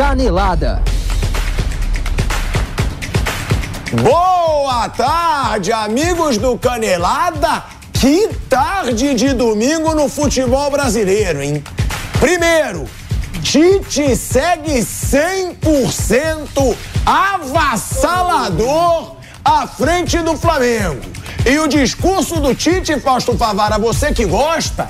Canelada. Boa tarde, amigos do Canelada. Que tarde de domingo no futebol brasileiro, hein? Primeiro, Tite segue 100% avassalador à frente do Flamengo. E o discurso do Tite, Fausto Favara, você que gosta,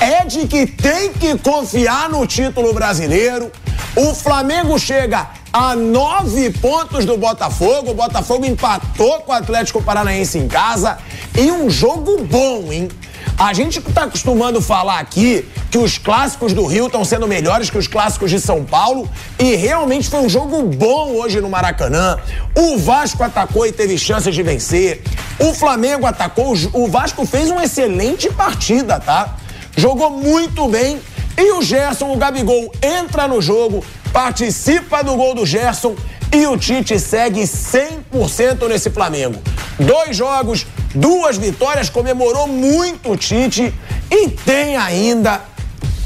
é de que tem que confiar no título brasileiro. O Flamengo chega a nove pontos do Botafogo. O Botafogo empatou com o Atlético Paranaense em casa. E um jogo bom, hein? A gente está acostumando falar aqui que os clássicos do Rio estão sendo melhores que os clássicos de São Paulo e realmente foi um jogo bom hoje no Maracanã. O Vasco atacou e teve chances de vencer. O Flamengo atacou, o Vasco fez uma excelente partida, tá? Jogou muito bem e o Gerson, o Gabigol, entra no jogo, participa do gol do Gerson e o Tite segue 100% nesse Flamengo. Dois jogos, duas vitórias, comemorou muito o Tite e tem ainda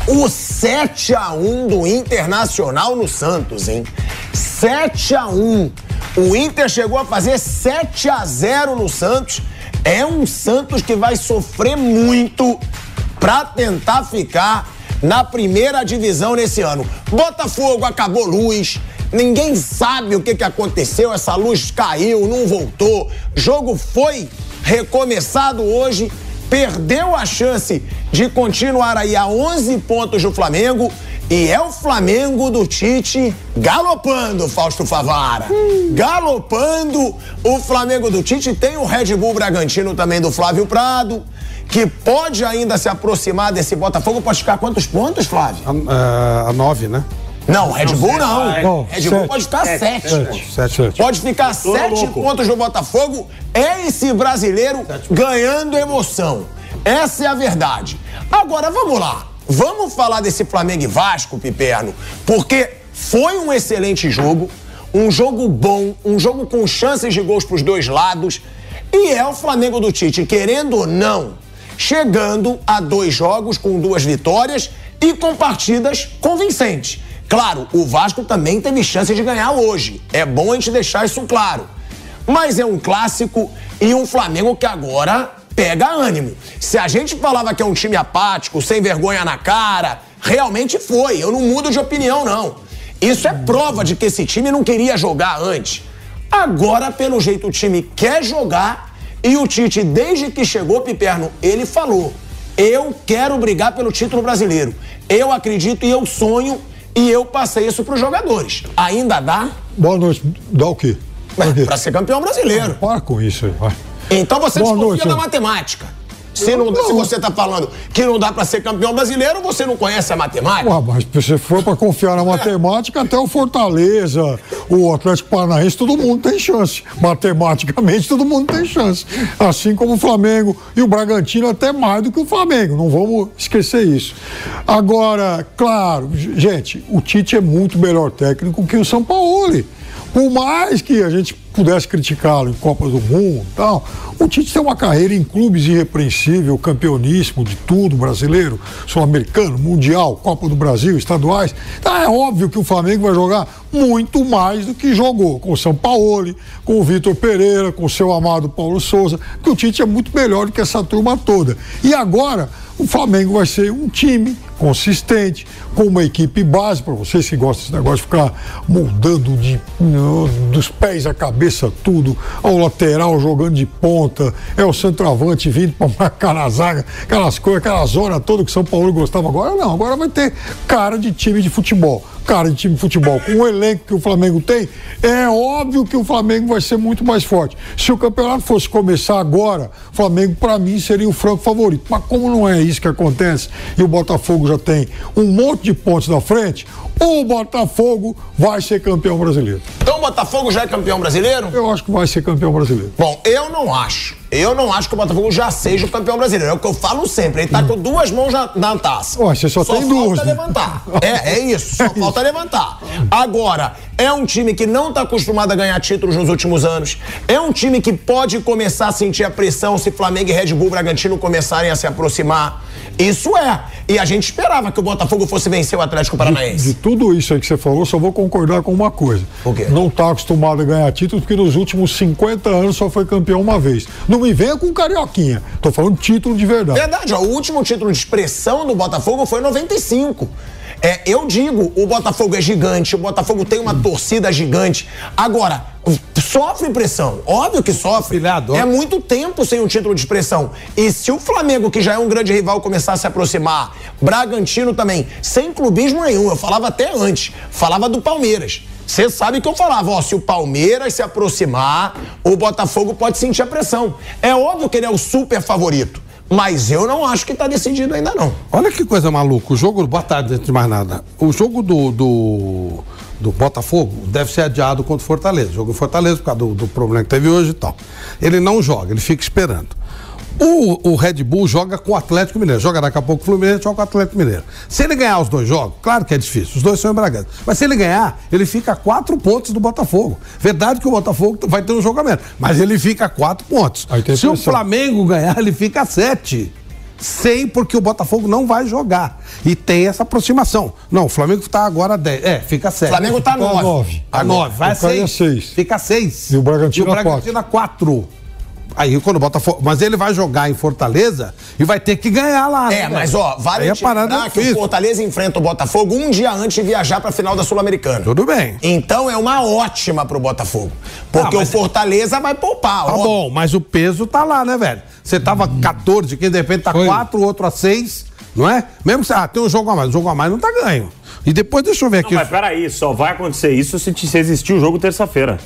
o 7 a 1 do Internacional no Santos, hein? 7 a 1. O Inter chegou a fazer 7 a 0 no Santos. É um Santos que vai sofrer muito para tentar ficar na primeira divisão nesse ano. Botafogo acabou luz. Ninguém sabe o que, que aconteceu. Essa luz caiu, não voltou. Jogo foi recomeçado hoje. Perdeu a chance de continuar aí a 11 pontos do Flamengo. E é o Flamengo do Tite galopando, Fausto Favara. Galopando o Flamengo do Tite. Tem o Red Bull Bragantino também do Flávio Prado que pode ainda se aproximar desse Botafogo. Pode ficar quantos pontos, Flávio? A, a nove, né? Não, Red Bull não. Não, Red Bull sete. pode ficar sete. Sete, sete, sete. Pode ficar sete pontos no Botafogo. É esse brasileiro ganhando emoção. Essa é a verdade. Agora, vamos lá. Vamos falar desse Flamengo e Vasco, Piperno, porque foi um excelente jogo, um jogo bom, um jogo com chances de gols para os dois lados. E é o Flamengo do Tite, querendo ou não, chegando a dois jogos com duas vitórias e com partidas convincentes. Claro, o Vasco também teve chance de ganhar hoje. É bom a gente deixar isso claro. Mas é um clássico e um Flamengo que agora pega ânimo. Se a gente falava que é um time apático, sem vergonha na cara, realmente foi. Eu não mudo de opinião, não. Isso é prova de que esse time não queria jogar antes. Agora, pelo jeito, o time quer jogar e o Tite, desde que chegou, Piperno, ele falou: eu quero brigar pelo título brasileiro. Eu acredito e eu sonho e eu passei isso para os jogadores. Ainda dá Boa noite. Dá o quê? para ser campeão brasileiro. Para com isso aí, vai. Então você Boa desconfia noite, da matemática. Se, não, se você está falando que não dá para ser campeão brasileiro, você não conhece a matemática. Ué, mas se você for para confiar na matemática, até o Fortaleza, o Atlético Paranaense, todo mundo tem chance. Matematicamente, todo mundo tem chance. Assim como o Flamengo e o Bragantino, até mais do que o Flamengo. Não vamos esquecer isso. Agora, claro, gente, o Tite é muito melhor técnico que o São Paulo. Por mais que a gente pudesse criticá-lo em Copa do Mundo e tal, o Tite tem uma carreira em clubes irrepreensível, campeoníssimo de tudo, brasileiro, sul-americano, mundial, Copa do Brasil, estaduais. Então é óbvio que o Flamengo vai jogar muito mais do que jogou com o São Paulo, com o Vitor Pereira, com o seu amado Paulo Souza, que o Tite é muito melhor do que essa turma toda. E agora o Flamengo vai ser um time consistente, com uma equipe base, para vocês que gostam desse negócio de ficar moldando de, dos pés à cabeça tudo, ao lateral jogando de ponta, é o centroavante vindo para marcar na zaga, aquelas coisas, aquelas horas todas que o São Paulo gostava. Agora, não, agora vai ter cara de time de futebol. Cara de time de futebol, com o elenco que o Flamengo tem, é óbvio que o Flamengo vai ser muito mais forte. Se o campeonato fosse começar agora, o Flamengo, para mim, seria o franco favorito. Mas como não é isso que acontece e o Botafogo já tem um monte de pontos na frente, o Botafogo vai ser campeão brasileiro. Então o Botafogo já é campeão brasileiro? Eu acho que vai ser campeão brasileiro. Bom, eu não acho. Eu não acho que o Botafogo já seja o campeão brasileiro. É o que eu falo sempre. Ele tá com duas mãos na, na taça. Ué, você só tem falta duas, né? levantar. É, é isso. Só falta levantar. Agora, é um time que não tá acostumado a ganhar títulos nos últimos anos. É um time que pode começar a sentir a pressão se Flamengo e Red Bull Bragantino começarem a se aproximar. Isso é. E a gente esperava que o Botafogo fosse vencer o Atlético Paranaense. De tudo isso aí que você falou, só vou concordar com uma coisa. Não está acostumado a ganhar títulos porque nos últimos 50 anos só foi campeão uma vez. Não me venha com carioquinha. Tô falando título de verdade. Verdade, ó, o último título de expressão do Botafogo foi em 95. É, eu digo, o Botafogo é gigante, o Botafogo tem uma torcida gigante. Agora, sofre pressão, óbvio que sofre. É muito tempo sem um título de expressão. E se o Flamengo, que já é um grande rival, começar a se aproximar, Bragantino também, sem clubismo nenhum, eu falava até antes, falava do Palmeiras. Você sabe que eu falava, ó, se o Palmeiras se aproximar, o Botafogo pode sentir a pressão. É óbvio que ele é o super favorito. Mas eu não acho que tá decidido ainda não. Olha que coisa maluca. O jogo, boa tarde, antes de mais nada. O jogo do, do, do Botafogo deve ser adiado contra o Fortaleza. Jogo em Fortaleza, por causa do, do problema que teve hoje e tal. Ele não joga, ele fica esperando. O, o Red Bull joga com o Atlético Mineiro. Joga daqui a pouco o Fluminense, joga com o Atlético Mineiro. Se ele ganhar os dois jogos, claro que é difícil. Os dois são em Bragança. Mas se ele ganhar, ele fica a quatro pontos do Botafogo. Verdade que o Botafogo vai ter um menos. Mas ele fica a quatro pontos. Se o. Flamengo ganhar, ele fica a sete. Sem, porque o Botafogo não vai jogar. E tem essa aproximação. Não, o Flamengo está agora a 10. É, fica a O 7. Flamengo tá Fica a nove. nove. A 9. Vai a O Caio é 6. seis. Fica a 6. E o Bragantino E o a Bragantino a 4. Aí quando o Botafogo. Mas ele vai jogar em Fortaleza e vai ter que ganhar lá. né, É, velho? mas ó, vale a parada lembrar é que o. Fortaleza enfrenta o Botafogo um dia antes de viajar pra final da Sul-Americana. Tudo bem. Então é uma ótima pro Botafogo. Porque Ah, o Fortaleza vai poupar. Tá ó. bom, mas o peso tá lá, né, velho? Você tava 14, que de repente tá Foi. 4, o outro a 6, não é? Mesmo que você, ah, tem um jogo a mais, o jogo a mais não tá ganho. E depois, deixa eu ver Não, aqui. mas peraí, só vai acontecer isso se, se existir o jogo terça-feira.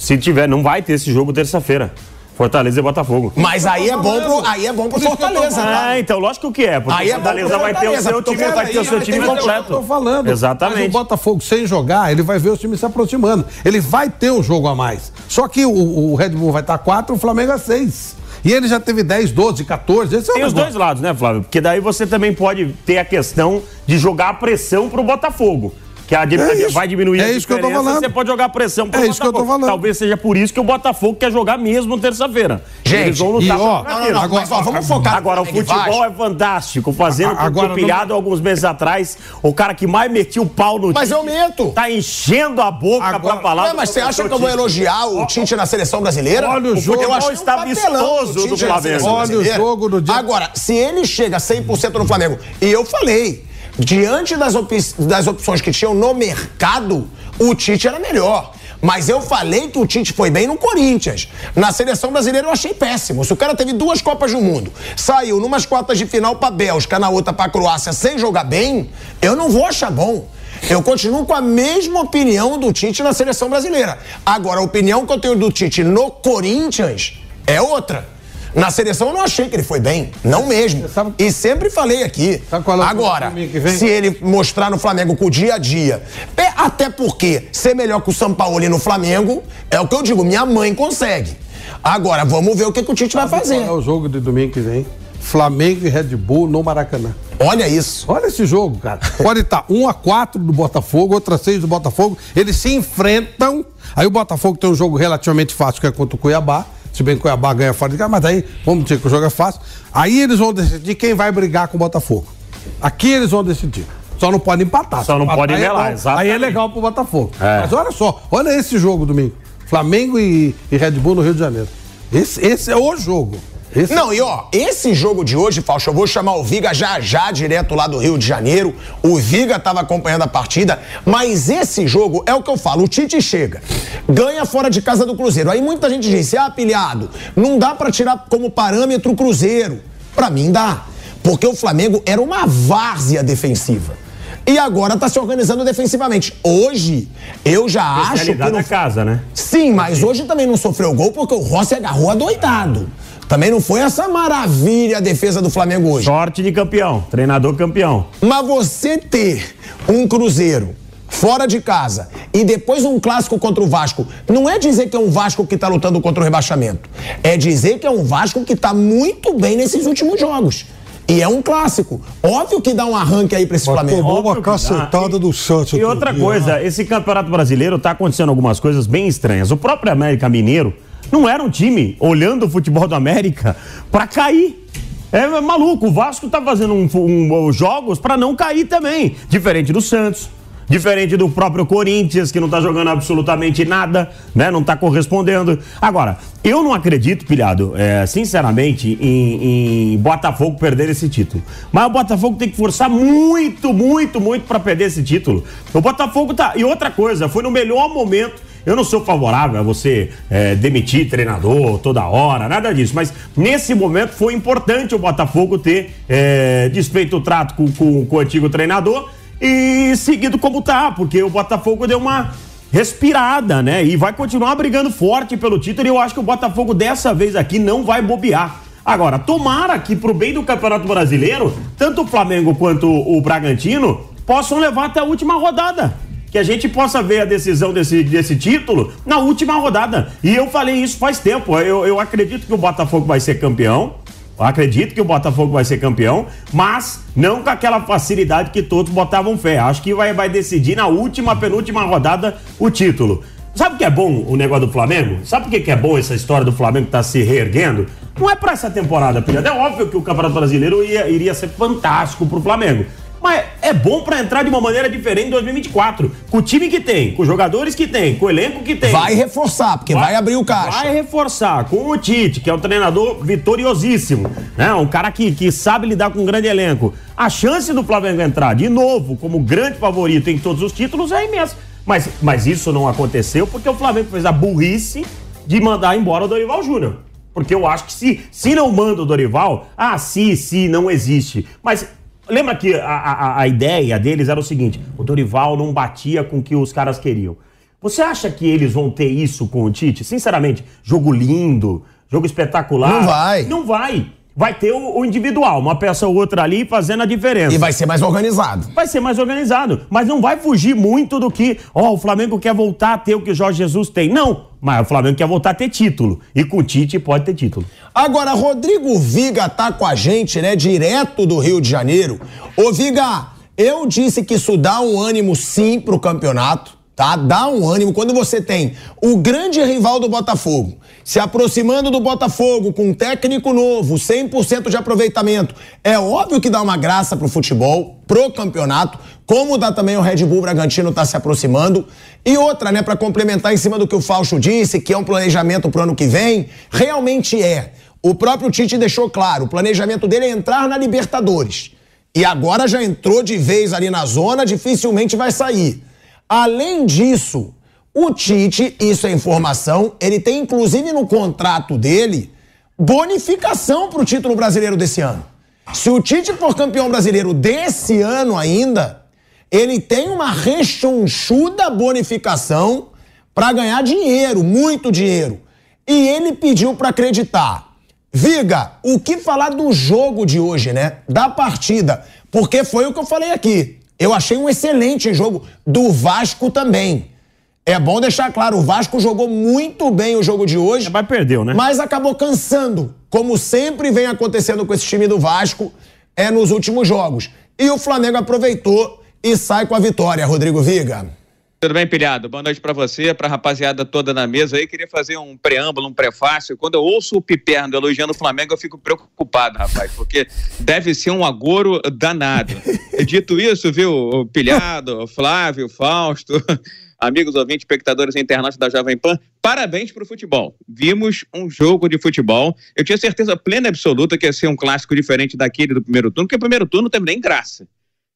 Se tiver, não vai ter esse jogo terça-feira. Fortaleza e Botafogo. Mas aí é bom pro, aí é bom pro Fortaleza? Ah, então lógico que é, porque Aí é o Fortaleza vai ter o seu time, vai ter o seu aí time completo. Eu tô falando. Mas o Exatamente. Botafogo sem jogar, ele vai ver os times se aproximando. Ele vai ter um jogo a mais. Só que o, o Red Bull vai estar 4, o Flamengo é 6. E ele já teve 10, 12, 14. Esse é o Tem os dois lados, né, Flávio? Porque daí você também pode ter a questão de jogar a pressão pro Botafogo. Que a, É isso. vai diminuir É a isso que eu tô falando. você pode jogar pressão pro É isso que eu tô Botafogo. falando. Talvez seja por isso que o Botafogo quer jogar mesmo terça-feira. Gente, Eles vão e lutar ó, pela Não, não, não, mas ó, vamos focar Agora, o e futebol é fantástico. Fazendo agora, agora, pilhado alguns meses atrás, o cara que mais metia o pau no Mas eu meto. tá enchendo a boca Agora- pra falar. Ué, mas você acha que eu vou elogiar o Tite na seleção brasileira? Olha o jogo. Eu O futebol está o vistoso Tite do Flamengo. Olha o jogo do dia- Agora, se ele chega a 100% no Flamengo, e eu falei, diante das, opi- das opções que tinham no mercado, o Tite era melhor. Mas eu falei que o Tite foi bem no Corinthians. Na seleção brasileira eu achei péssimo. Se o cara teve duas Copas do Mundo, saiu numas quartas de final pra Bélgica, na outra pra Croácia, sem jogar bem, eu não vou achar bom. Eu continuo com a mesma opinião do Tite na seleção brasileira. Agora, a opinião que eu tenho do Tite no Corinthians é outra. Na seleção eu não achei que ele foi bem, não mesmo. Sabe- E sempre falei aqui. Sabe qual é o Agora, domingo que vem? se ele mostrar no Flamengo com o dia a dia, é, até porque ser melhor que o São Paulo no Flamengo é o que eu digo, minha mãe consegue. Agora, vamos ver o que, que o Tite vai fazer. Qual é o jogo de domingo que vem? Flamengo e Red Bull no Maracanã. Olha isso. Olha esse jogo, cara. Pode estar 1 a 4 do Botafogo, outra 6 do Botafogo. Eles se enfrentam. Aí o Botafogo tem um jogo relativamente fácil, que é contra o Cuiabá. Se bem que o Cuiabá ganha fora de casa, mas aí, vamos dizer que o jogo é fácil. Aí eles vão decidir quem vai brigar com o Botafogo. Aqui eles vão decidir. Só não pode empatar. Só não Empatar pode é melar, exatamente. Aí é legal pro Botafogo. É. Mas olha só, olha esse jogo domingo. Flamengo e, e Red Bull no Rio de Janeiro. Esse, esse é o jogo. Esse Não, e ó, esse jogo de hoje, Fausto, eu vou chamar o Viga já já, direto lá do Rio de Janeiro. O Viga tava acompanhando a partida, mas esse jogo é o que eu falo: o Tite chega, ganha fora de casa do Cruzeiro. Aí muita gente diz: ah, pilhado, não dá pra tirar como parâmetro o Cruzeiro. Pra mim dá, porque o Flamengo era uma várzea defensiva. e agora tá se organizando defensivamente. Hoje, eu já acho que. Não... casa, né? Sim, mas hoje também não sofreu gol porque o Rossi agarrou adoidado. Também não foi essa maravilha a defesa do Flamengo hoje. Sorte de campeão, treinador campeão. Mas você ter um Cruzeiro fora de casa e depois um clássico contra o Vasco, não é dizer que é um Vasco que tá lutando contra o rebaixamento. É dizer que é um Vasco que tá muito bem nesses últimos jogos. E é um clássico. Óbvio que dá um arranque aí pra esse Mas Flamengo. tomou uma cacetada do Santos. E outra dia, coisa, esse campeonato brasileiro tá acontecendo algumas coisas bem estranhas. O próprio América Mineiro não era um time, olhando o futebol do América, pra cair. É maluco, o Vasco tá fazendo um, um- jogos pra não cair também. Diferente do Santos. Diferente do próprio Corinthians, que não tá jogando absolutamente nada, né? Não tá correspondendo. Agora, eu não acredito, pilhado, é, sinceramente, em, em Botafogo perder esse título. Mas o Botafogo tem que forçar muito, muito, muito pra perder esse título. O Botafogo tá. E outra coisa, foi no melhor momento. Eu não sou favorável a você é, demitir treinador toda hora, nada disso. Mas nesse momento foi importante o Botafogo ter é, desfeito o trato com, com- com o antigo treinador e seguido como tá, porque o Botafogo deu uma respirada, né? E vai continuar brigando forte pelo título. E eu acho que o Botafogo dessa vez aqui não vai bobear. Agora, tomara que pro bem do Campeonato Brasileiro, tanto o Flamengo quanto o Bragantino possam levar até a última rodada. Que a gente possa ver a decisão desse, desse título na última rodada. E eu falei isso faz tempo. Eu, eu acredito que o Botafogo vai ser campeão. Eu acredito que o Botafogo vai ser campeão, mas não com aquela facilidade que todos botavam fé. Acho que vai, vai decidir na última, penúltima rodada o título. Sabe o que é bom o negócio do Flamengo? Sabe por que que é bom essa história do Flamengo estar se reerguendo? Não é pra essa temporada, Pilhado. É óbvio que o Campeonato Brasileiro ia- iria ser fantástico pro Flamengo. Mas é bom pra entrar de uma maneira diferente em 2024. Com o time que tem, com os jogadores que tem, com o elenco que tem. Vai reforçar, porque vai, abrir o caixa. Vai reforçar com o Tite, que é um treinador vitoriosíssimo, né? Um cara que, que sabe lidar com um grande elenco. A chance do Flamengo entrar de novo como grande favorito em todos os títulos é imensa. Mas, mas isso não aconteceu porque o Flamengo fez a burrice de mandar embora o Dorival Júnior. Porque eu acho que se, se não manda o Dorival, ah, sim, sim, não existe. Mas lembra que a, a, a ideia deles era o seguinte: o Dorival não batia com o que os caras queriam. Você acha que eles vão ter isso com o Tite? Sinceramente, jogo lindo, jogo espetacular. Não vai. Não vai. Vai ter o, o individual, uma peça ou outra ali fazendo a diferença. E vai ser mais organizado. Vai ser mais organizado, mas não vai fugir muito do que, ó, o Flamengo quer voltar a ter o que o Jorge Jesus tem. Não, mas o Flamengo quer voltar a ter título. E com o Tite pode ter título. Agora, Rodrigo Viga tá com a gente, né? Direto do Rio de Janeiro. Ô, Viga, eu disse que isso dá um ânimo sim pro campeonato, tá? Dá um ânimo quando você tem o grande rival do Botafogo se aproximando do Botafogo com um técnico novo, 100% de aproveitamento. É óbvio que dá uma graça pro futebol, pro campeonato, como dá também o Red Bull Bragantino tá se aproximando. E outra, né, para complementar em cima do que o Fausto disse, que é um planejamento pro ano que vem, realmente é. O próprio Tite deixou claro, o planejamento dele é entrar na Libertadores. E agora já entrou de vez ali na zona, dificilmente vai sair. Além disso, o Tite, isso é informação, ele tem inclusive no contrato dele bonificação pro título brasileiro desse ano. Se o Tite for campeão brasileiro desse ano ainda, ele tem uma rechonchuda bonificação para ganhar dinheiro, muito dinheiro. E ele pediu para acreditar. Viga, o que falar do jogo de hoje, né? Da partida. Porque foi o que eu falei aqui. Eu achei um excelente jogo do Vasco também. É bom deixar claro, o Vasco jogou muito bem o jogo de hoje. Mas perdeu, né? Mas acabou cansando, como sempre vem acontecendo com esse time do Vasco é nos últimos jogos. E o Flamengo aproveitou e sai com a vitória, Rodrigo Viga. Tudo bem, pilhado? Boa noite pra você, pra rapaziada toda na mesa aí. Queria fazer um preâmbulo, um prefácio. Quando eu ouço o Piperno elogiando o Flamengo, eu fico preocupado, rapaz, porque deve ser um agouro danado. Dito isso, viu, o pilhado, o Flávio, o Fausto, amigos ouvintes, espectadores internautas da Jovem Pan, parabéns pro futebol. Vimos um jogo de futebol. Eu tinha certeza plena e absoluta que ia ser um clássico diferente daquele do primeiro turno, porque o primeiro turno teve nem graça.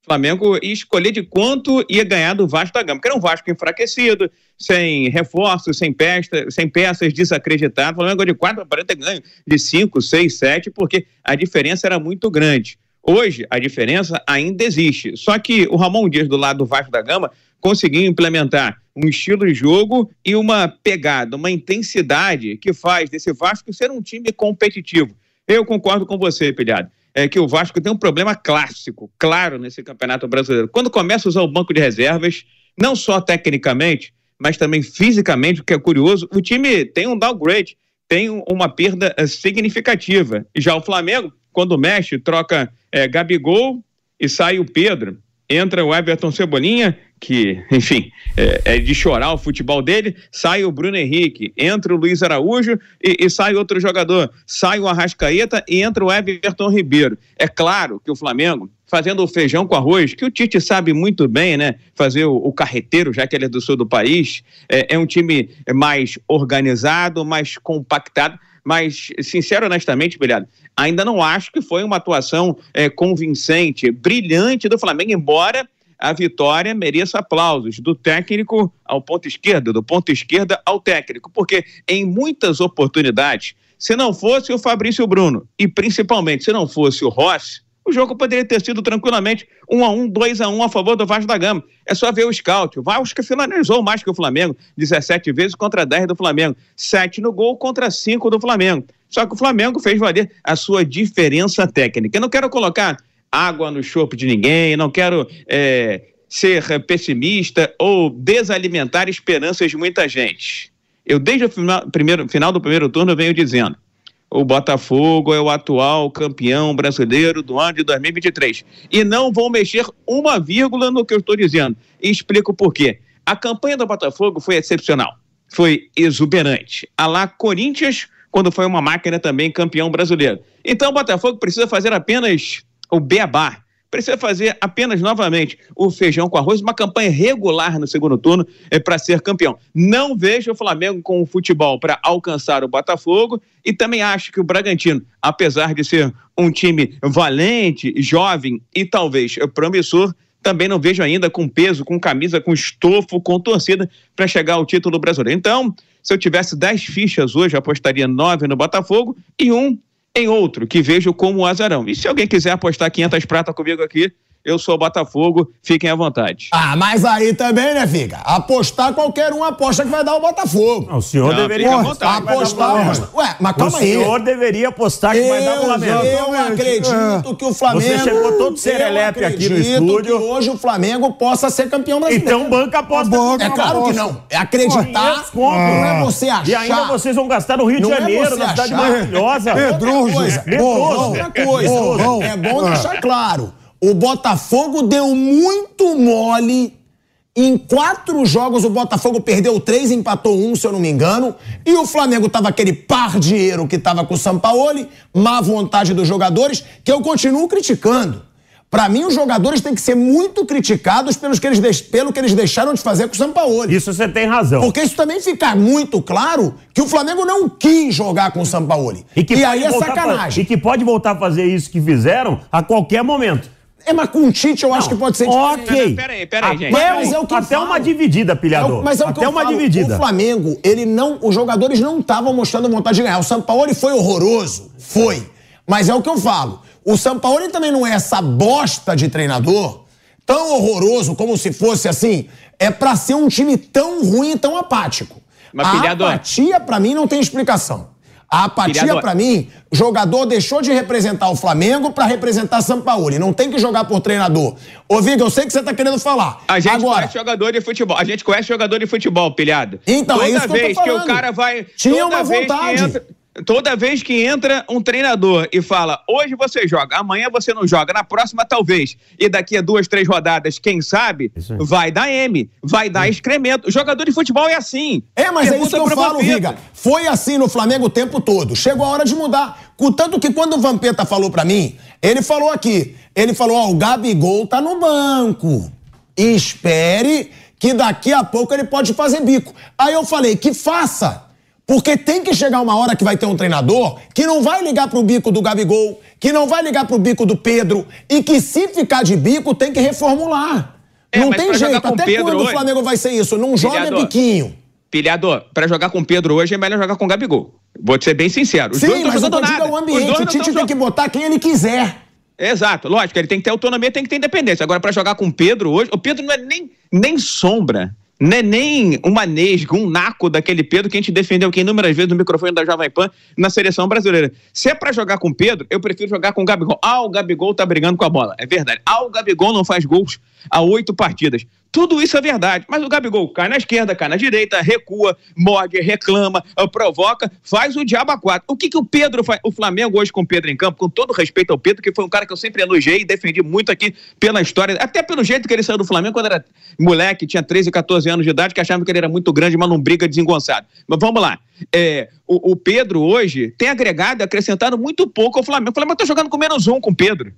Flamengo ia escolher de quanto ia ganhar do Vasco da Gama, que era um Vasco enfraquecido, sem reforços, sem, pesta, sem peças, desacreditado. O Flamengo de 4 para ter ganho de 5, 6, 7, porque a diferença era muito grande. Hoje, a diferença ainda existe. Só que o Ramon Dias, do lado do Vasco da Gama, conseguiu implementar um estilo de jogo e uma pegada, uma intensidade que faz desse Vasco ser um time competitivo. Eu concordo com você, Pilhado. É que o Vasco tem um problema clássico, claro, nesse Campeonato Brasileiro. Quando começa a usar o banco de reservas, não só tecnicamente, mas também fisicamente, o que é curioso, o time tem um downgrade, tem uma perda eh, significativa. E já o Flamengo, quando mexe, troca é, Gabigol e sai o Pedro. Entra o Everton Cebolinha, que, enfim, é, é, de chorar o futebol dele. Sai o Bruno Henrique, entra o Luiz Araújo e, e, sai outro jogador. Sai o Arrascaeta e entra o Everton Ribeiro. É claro que o Flamengo, fazendo o feijão com arroz, que o Tite sabe muito bem, né? Fazer o, o carreteiro, já que ele é do sul do país, é, é um time mais organizado, mais compactado mas, sincero honestamente, Bilhado, ainda não acho que foi uma atuação é, convincente, brilhante do Flamengo, embora a vitória mereça aplausos do técnico ao ponto esquerdo, do ponto esquerda ao técnico, porque em muitas oportunidades, se não fosse o Fabrício Bruno e principalmente se não fosse o Rossi, o jogo poderia ter sido tranquilamente 1 a 1 2 a 1 a favor do Vasco da Gama. É só ver o scout. O Vasco finalizou mais que o Flamengo, 17 vezes contra 10 do Flamengo, 7 no gol contra 5 do Flamengo. Só que o Flamengo fez valer a sua diferença técnica. Eu não quero colocar água no chope de ninguém, não quero é, ser pessimista ou desalimentar esperanças de muita gente. Eu, desde o final, primeiro, final do primeiro turno, venho dizendo: o Botafogo é o atual campeão brasileiro do ano de 2023. E não vou mexer uma vírgula no que eu estou dizendo. E explico por quê. A campanha do Botafogo foi excepcional. Foi exuberante. A lá Corinthians, quando foi uma máquina também campeão brasileiro. Então o Botafogo precisa fazer apenas o beabá precisa fazer apenas novamente o feijão com arroz, uma campanha regular no segundo turno é, para ser campeão. Não vejo o Flamengo com o futebol para alcançar o Botafogo e também acho que o Bragantino, apesar de ser um time valente, jovem e talvez promissor, também não vejo ainda com peso, com camisa, com estofo, com torcida para chegar ao título brasileiro. Então, se eu tivesse 10 fichas hoje, apostaria 9 no Botafogo e um em outro que vejo como azarão. E se alguém quiser apostar 500 prata comigo aqui, eu sou Botafogo, fiquem à vontade. Ah, mas aí também, né, Fica? Apostar qualquer um aposta que vai dar o Botafogo. Não, o senhor não, deveria Pô, apostar. apostar Ué, mas calma aí. O senhor deveria apostar que eu, vai dar o Flamengo. Eu acredito é. que o Flamengo. Você chegou todo serelepe aqui no estúdio. que hoje o Flamengo possa ser campeão brasileiro. Então banca aposta. é claro que não. É acreditar. Pô, não é você achar. E ainda vocês vão gastar no Rio de é Janeiro, na cidade maravilhosa. Pedroso. Outra coisa. É bom deixar claro o Botafogo deu muito mole. Em quatro jogos, o Botafogo perdeu três, empatou um, se eu não me engano. E o Flamengo tava aquele pardieiro que tava com o Sampaoli, má vontade dos jogadores, que eu continuo criticando. Para mim, os jogadores têm que ser muito criticados pelos que eles, pelo que eles deixaram de fazer com o Sampaoli. Isso você tem razão. Porque isso também fica muito claro que o Flamengo não quis jogar com o Sampaoli. E, e aí é sacanagem. E que pode voltar a fazer isso que fizeram a qualquer momento. É, mas com o Tite eu não, acho que pode ser diferente. Ok. Peraí, peraí, gente. Até, mas é o que até uma dividida, pilhador. É mas é o até que eu uma falo. dividida. O Flamengo, ele não, os jogadores não estavam mostrando vontade de ganhar. O Sampaoli foi horroroso, foi. Mas é o que eu falo. O Sampaoli também não é essa bosta de treinador, tão horroroso como se fosse assim, é para ser um time tão ruim e tão apático. Mas, a apatia, para mim, não tem explicação. A apatia, para mim, jogador deixou de representar o Flamengo para representar São Paulo. Não tem que jogar por treinador. Ô, Viga, eu sei que você tá querendo falar. A gente Agora, conhece jogador de futebol. A gente conhece jogador de futebol, pilhado. Então, toda é isso vez que, que o cara vai. Tinha uma vontade. Toda vez que entra um treinador e fala, hoje você joga, amanhã você não joga, na próxima talvez, e daqui a duas, três rodadas, quem sabe, vai dar M, vai dar excremento. O jogador de futebol é assim. É, mas Pergunta é isso que eu falo, Viga. Foi assim no Flamengo o tempo todo. Chegou a hora de mudar. Contanto que quando o Vampeta falou para mim, ele falou aqui, ele falou, ó, oh, o Gabigol tá no banco. Espere que daqui a pouco ele pode fazer bico. Aí eu falei, que faça. Porque tem que chegar uma hora que vai ter um treinador que não vai ligar pro bico do Gabigol, que não vai ligar pro bico do Pedro e que se ficar de bico tem que reformular. É, não tem jeito. Até Pedro quando hoje, o Flamengo vai ser isso? Não joga biquinho. Pilhador, para jogar com Pedro hoje é melhor jogar com Gabigol. Vou te ser bem sincero. Os Sim, mas eu tô dizendo o ambiente. O Tite tem que botar quem ele quiser. Exato, lógico, ele tem que ter autonomia, tem que ter independência. Agora, para jogar com o Pedro hoje, o Pedro não é nem, nem sombra, não é nem uma nesga, um naco daquele Pedro que a gente defendeu aqui inúmeras vezes no microfone da Jovem Pan na seleção brasileira. Se é para jogar com o Pedro, eu prefiro jogar com o Gabigol. Ah, o Gabigol tá brigando com a bola. É verdade. Ah, o Gabigol não faz gols há oito partidas. Tudo isso é verdade. Mas o Gabigol cai na esquerda, cai na direita, recua, morde, reclama, eh, provoca, faz o diabo a quatro. O que, que o Pedro faz? O Flamengo hoje com o Pedro em campo, com todo respeito ao Pedro, que foi um cara que eu sempre elogiei e defendi muito aqui pela história, até pelo jeito que ele saiu do Flamengo quando era moleque, tinha 13, 14 anos de idade, que achava que ele era muito grande, mas não briga desengonçado. Mas vamos lá. É, o, o, Pedro hoje tem agregado e acrescentado muito pouco ao Flamengo. O Flamengo está jogando com menos um com o Pedro.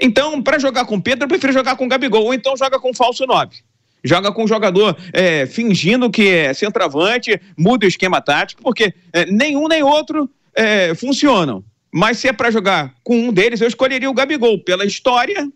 Então, para jogar com o Pedro, eu prefiro jogar com o Gabigol, ou então joga com o falso 9 joga com o jogador é, fingindo que é centroavante, muda o esquema tático, porque é, nenhum nem outro é, funcionam. Mas se é para jogar com um deles, eu escolheria o Gabigol, pela história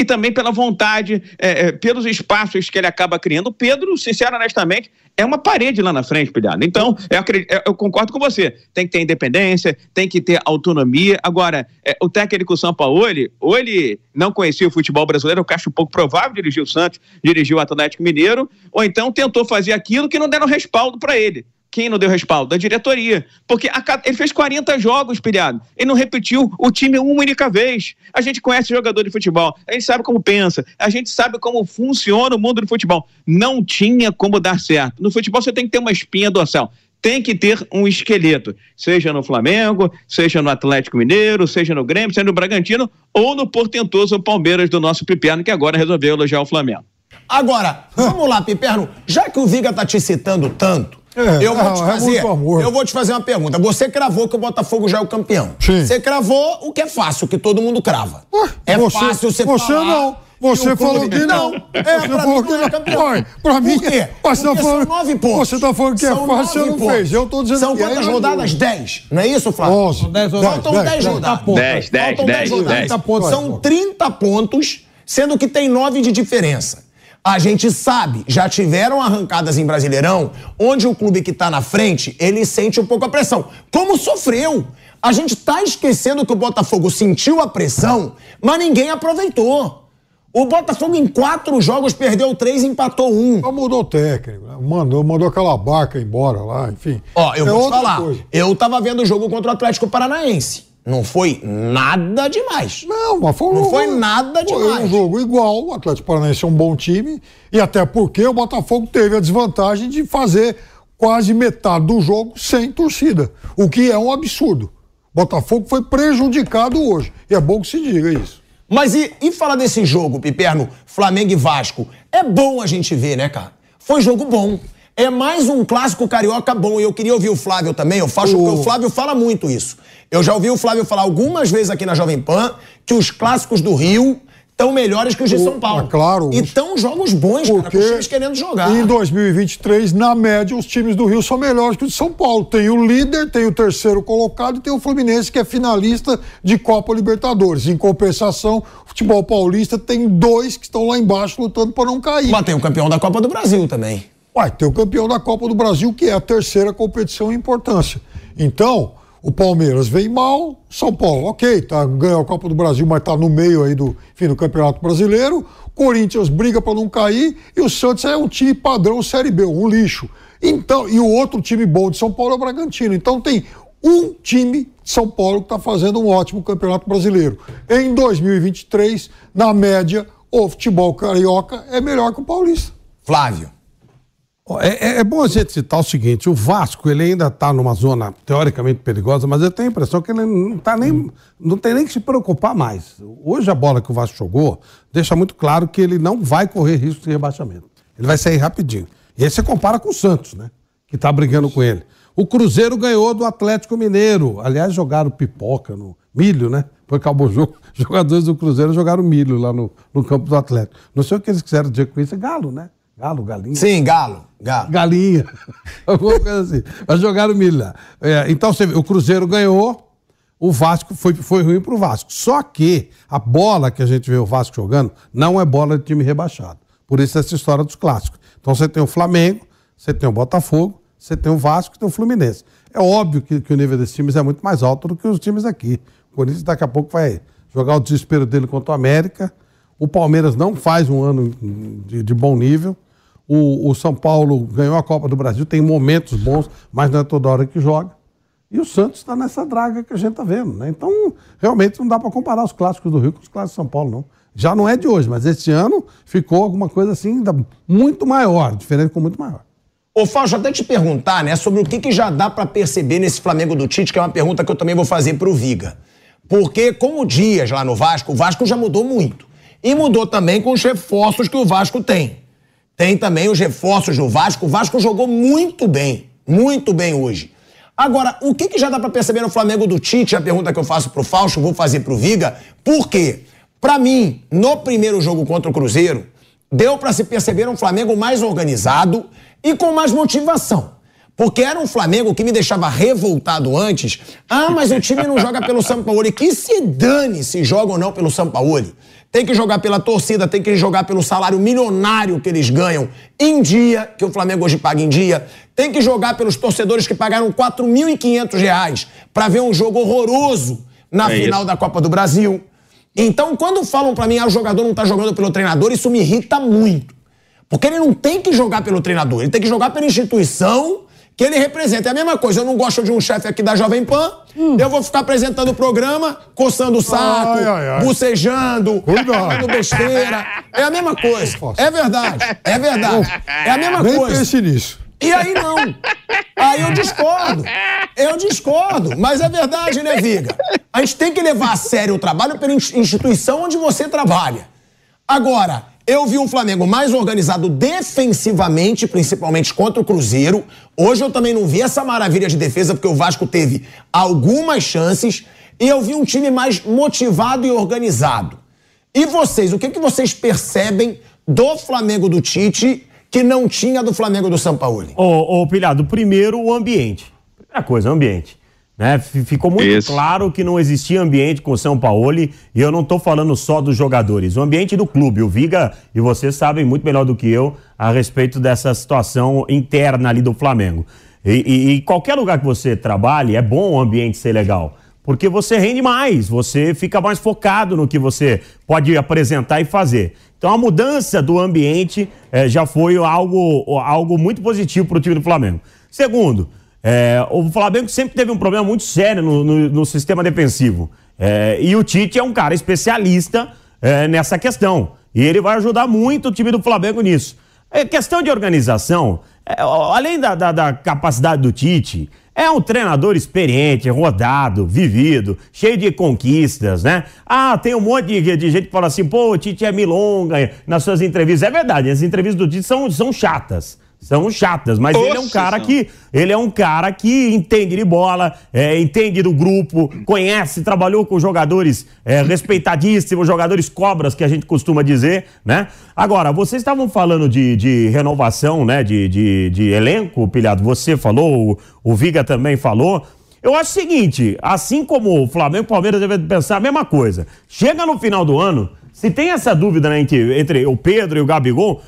e também pela vontade, é, é, pelos espaços que ele acaba criando. Pedro, sincero, honestamente, é uma parede lá na frente, pilhado. Então, eu, acredito, eu, concordo com você. Tem que ter independência, tem que ter autonomia. Agora, é, o técnico São Paulo, ou ele não conhecia o futebol brasileiro, eu acho pouco provável, dirigiu o Santos, dirigiu o Atlético Mineiro, ou então tentou fazer aquilo que não deram respaldo para ele. Quem não deu respaldo? Da diretoria. Porque a, ele fez 40 jogos, pilhado. Ele não repetiu o time uma única vez. A gente conhece jogador de futebol, a gente sabe como pensa, a gente sabe como funciona o mundo do futebol. Não tinha como dar certo. No futebol você tem que ter uma espinha dorsal. Tem que ter um esqueleto, seja no Flamengo, seja no Atlético Mineiro, seja no Grêmio, seja no Bragantino ou no portentoso Palmeiras do nosso Piperno, que agora resolveu elogiar o Flamengo. Agora, vamos lá, Piperno, já que o Viga tá te citando tanto, é, eu, vou não, te é fazer, é eu vou te fazer uma pergunta. Você cravou que o Botafogo já é o campeão. Sim. Você cravou o que é fácil, que todo mundo crava. Ué, é você, fácil você, você falar. Você não. Você falou que não. É, você pra falou que não. É campeão. Ué, pra mim, Por quê? Você tá falando, são nove pontos. Você tá falando que é fácil, você não pontos. fez. Eu tô dizendo são que é. São quantas rodadas? Dez. Não é isso, Flávio? Onze. Faltam dez rodadas. Dez, dez, dez. São 30 pontos, sendo que tem nove de diferença. A gente sabe, já tiveram arrancadas em Brasileirão, onde o clube que está na frente, ele sente um pouco a pressão. Como sofreu? A gente está esquecendo que o Botafogo sentiu a pressão, mas ninguém aproveitou. O Botafogo em quatro jogos perdeu três e empatou um. Só mudou o técnico, né? mandou, mandou aquela barca embora lá, enfim. Ó, eu é vou te falar, coisa. eu tava vendo o jogo contra o Atlético Paranaense. Não foi nada demais. Não, mas foi, não foi nada foi demais. um jogo igual. O Atlético Paranaense é um bom time. E até porque o Botafogo teve a desvantagem de fazer quase metade do jogo sem torcida. O que é um absurdo. O Botafogo foi prejudicado hoje. E é bom que se diga isso. Mas e, e falar desse jogo, Piperno, Flamengo e Vasco? É bom a gente ver, né, cara? Foi jogo bom. É mais um clássico carioca bom. E eu queria ouvir o Flávio também. Eu faço o... o Flávio fala muito isso. Eu já ouvi o Flávio falar algumas vezes aqui na Jovem Pan que os clássicos do Rio estão melhores que os de São Paulo. É claro. E estão jogos bons, porque cara, com os times querendo jogar. Em 2023, na média, os times do Rio são melhores que os de São Paulo. Tem o líder, tem o terceiro colocado e tem o Fluminense, que é finalista de Copa Libertadores. Em compensação, o futebol paulista tem dois que estão lá embaixo lutando para não cair. Mas tem o campeão da Copa do Brasil também. Vai ter o campeão da Copa do Brasil, que é a terceira competição em importância. Então, o Palmeiras vem mal, São Paulo, ok, tá, ganhou a Copa do Brasil, mas está no meio aí do, enfim, do Campeonato Brasileiro. Corinthians briga para não cair e o Santos é um time padrão Série B, um lixo. Então, e o outro time bom de São Paulo é o Bragantino. Então tem um time de São Paulo que está fazendo um ótimo Campeonato Brasileiro. Em 2023, na média, o futebol carioca é melhor que o paulista. Flávio. É, é, é, bom a gente citar o seguinte: o Vasco ele ainda está numa zona teoricamente perigosa, mas eu tenho a impressão que ele não, tá nem, não tem nem que se preocupar mais. Hoje a bola que o Vasco jogou deixa muito claro que ele não vai correr risco de rebaixamento. Ele vai sair rapidinho. E aí você compara com o Santos, né? Que está brigando com ele. O Cruzeiro ganhou do Atlético Mineiro. Aliás, jogaram pipoca no milho, né? Foi acabou o jogo. Jogadores do Cruzeiro jogaram milho lá no, no campo do Atlético. Não sei o que eles quiseram dizer com isso, é galo, né? Galo, galinha. Sim, galo. galo. Galinha. Alguma coisa assim. Mas jogaram milho lá. É, então, você vê, o Cruzeiro ganhou, o Vasco foi, foi ruim pro Vasco. Só que a bola que a gente vê o Vasco jogando não é bola de time rebaixado. Por isso essa história dos clássicos. Então você tem o Flamengo, você tem o Botafogo, você tem o Vasco e tem o Fluminense. É óbvio que, que o nível desses times é muito mais alto do que os times aqui. O Corinthians daqui a pouco vai jogar o desespero dele contra o América. O Palmeiras não faz um ano de, de bom nível. O, o São Paulo ganhou a Copa do Brasil, tem momentos bons, mas não é toda hora que joga. E o Santos está nessa draga que a gente está vendo. Né? Então, realmente não dá para comparar os clássicos do Rio com os clássicos de São Paulo, não. Já não é de hoje, mas esse ano ficou alguma coisa assim muito maior, diferente com muito maior. Ô, Fausto, até te perguntar, né, sobre o que, que já dá para perceber nesse Flamengo do Tite, que é uma pergunta que eu também vou fazer pro Viga. Porque, com o Dias lá no Vasco, o Vasco já mudou muito. E mudou também com os reforços que o Vasco tem. Tem também os reforços do Vasco. O Vasco jogou muito bem, muito bem hoje. Agora, o que, que já dá para perceber no Flamengo do Tite? A pergunta que eu faço pro Fausto, vou fazer pro Viga. Por quê? Pra mim, no primeiro jogo contra o Cruzeiro, deu para se perceber um Flamengo mais organizado e com mais motivação. Porque era um Flamengo que me deixava revoltado antes. Ah, mas o time não joga pelo Sampaoli. Que se dane se joga ou não pelo Sampaoli. Tem que jogar pela torcida, tem que jogar pelo salário milionário que eles ganham em dia, que o Flamengo hoje paga em dia. Tem que jogar pelos torcedores que pagaram 4.500 reais para ver um jogo horroroso na É final isso. da Copa do Brasil. Então, quando falam pra mim, ah, o jogador não tá jogando pelo treinador, isso me irrita muito. Porque ele não tem que jogar pelo treinador, ele tem que jogar pela instituição que ele representa. É a mesma coisa, eu não gosto de um chefe aqui da Jovem Pan, eu vou ficar apresentando o programa, coçando o saco, Ai, ai, ai. bucejando, falando besteira. É a mesma coisa. É verdade, é verdade. É a mesma Nem coisa. pense nisso. E aí não. Aí eu discordo. Eu discordo. Mas é verdade, né, Viga? A gente tem que levar a sério o trabalho pela ins- instituição onde você trabalha. Agora, eu vi um Flamengo mais organizado defensivamente, principalmente contra o Cruzeiro. Hoje eu também não vi essa maravilha de defesa, porque o Vasco teve algumas chances. E eu vi um time mais motivado e organizado. E vocês, o que, que vocês percebem do Flamengo do Tite que não tinha do Flamengo do Sampaoli? Ô, ô Pilhado, primeiro o ambiente. Primeira coisa, o ambiente. Né? Ficou muito Isso. claro que não existia ambiente com o São Paulo e eu não estou falando só dos jogadores. O ambiente do clube, o Viga e vocês sabem muito melhor do que eu a respeito dessa situação interna ali do Flamengo. E, e- e qualquer lugar que você trabalhe, é bom o ambiente ser legal. Porque você rende mais, você fica mais focado no que você pode apresentar e fazer. Então a mudança do ambiente eh, já foi algo, algo muito positivo para o time do Flamengo. Segundo, eh, o Flamengo sempre teve um problema muito sério no, no- no sistema defensivo. Eh, e o Tite é um cara especialista eh, nessa questão. E ele vai ajudar muito o time do Flamengo nisso. É questão de organização, é, além da, da- da capacidade do Tite, é um treinador experiente, rodado, vivido, cheio de conquistas, né? Ah, tem um monte de, de gente que fala assim, pô, o Tite é milonga nas suas entrevistas. É verdade, as entrevistas do Tite são, são chatas. São chatas, mas ele é um cara que ele é um cara que entende de bola, é, entende do grupo, conhece, trabalhou com jogadores é, respeitadíssimos, jogadores cobras, que a gente costuma dizer, né? Agora, vocês estavam falando de, de renovação, né? De, de, de elenco, Pilhado, você falou, o, o Viga também falou. Eu acho o seguinte, assim como o Flamengo e o Palmeiras devem pensar a mesma coisa. Chega no final do ano, se tem essa dúvida né, entre, entre o Pedro e o Gabigol,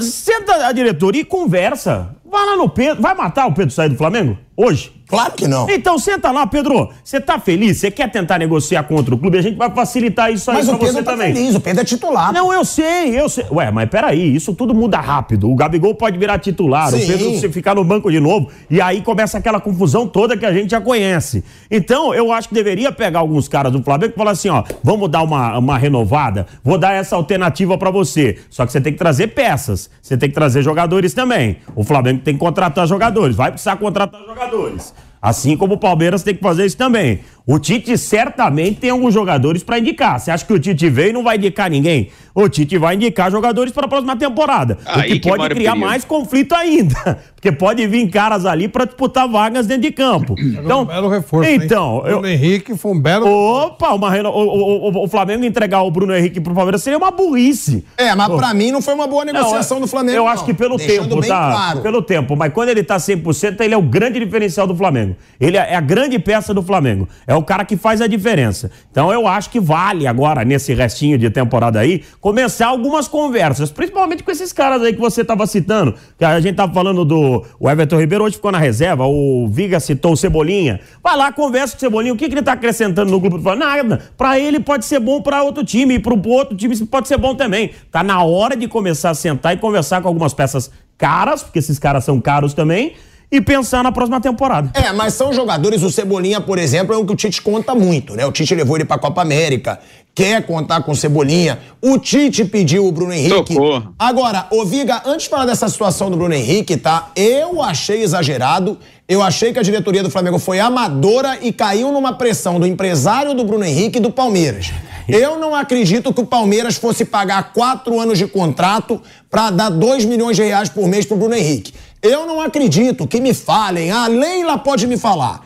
Senta a diretoria e conversa. Vai lá no Pedro. Vai matar o Pedro sair do Flamengo? Hoje? Claro que não. Então senta lá, Pedro. Você tá feliz? Você quer tentar negociar contra o clube? A gente vai facilitar isso aí Mas pra o você tá também. feliz, o Pedro é titular. Não, eu sei, eu sei. Ué, mas peraí, isso tudo muda rápido. O Gabigol pode virar titular, o Sim. Pedro se ficar no banco de novo, e aí começa aquela confusão toda que a gente já conhece. Então, eu acho que deveria pegar alguns caras do Flamengo e falar assim, ó, vamos dar uma, uma renovada, vou dar essa alternativa pra você. Só que você tem que trazer peças, você tem que trazer jogadores também. O Flamengo tem que contratar jogadores, vai precisar contratar jogadores. Assim como o Palmeiras tem que fazer isso também. O Tite certamente tem alguns jogadores pra indicar. Você acha que o Tite veio e não vai indicar ninguém? O Tite vai indicar jogadores para a próxima temporada. o Aí que, que pode o criar mais conflito ainda. Porque pode vir caras ali pra disputar vagas dentro de campo. Então, um belo reforço. hein? então eu, Bruno Henrique foi um belo. Opa, uma o, o- o- o Flamengo entregar o Bruno Henrique pro Palmeiras seria uma burrice. É, mas pra mim não foi uma boa negociação Não, do Flamengo. Eu não. acho que pelo Deixando tempo, bem tá? Claro. Pelo tempo. Mas quando ele tá 100%, ele é o grande diferencial do Flamengo. Ele é a grande peça do Flamengo. É o cara que faz a diferença. Então eu acho que vale agora, nesse restinho de temporada aí, começar algumas conversas, principalmente com esses caras aí que você estava citando. A gente tava falando do o Everton Ribeiro, hoje ficou na reserva, o Viga citou o Cebolinha. Vai lá, conversa com o Cebolinha, o que, que ele tá acrescentando no grupo? Nada. Pra ele pode ser bom para outro time, e pro outro time pode ser bom também. Tá na hora de começar a sentar e conversar com algumas peças caras, porque esses caras são caros também, e pensar na próxima temporada. É, mas são jogadores, o Cebolinha, por exemplo, é um que o Tite conta muito, né? O Tite levou ele pra Copa América, quer contar com o Cebolinha. O Tite pediu o Bruno Henrique. Socorro. Agora, ô Viga, antes de falar dessa situação do Bruno Henrique, tá? Eu achei exagerado. Eu achei que a diretoria do Flamengo foi amadora e caiu numa pressão do empresário do Bruno Henrique e do Palmeiras. Eu não acredito que o Palmeiras fosse pagar quatro anos de contrato pra dar dois milhões de reais por mês pro Bruno Henrique. Eu não acredito que me falem. A Leila pode me falar.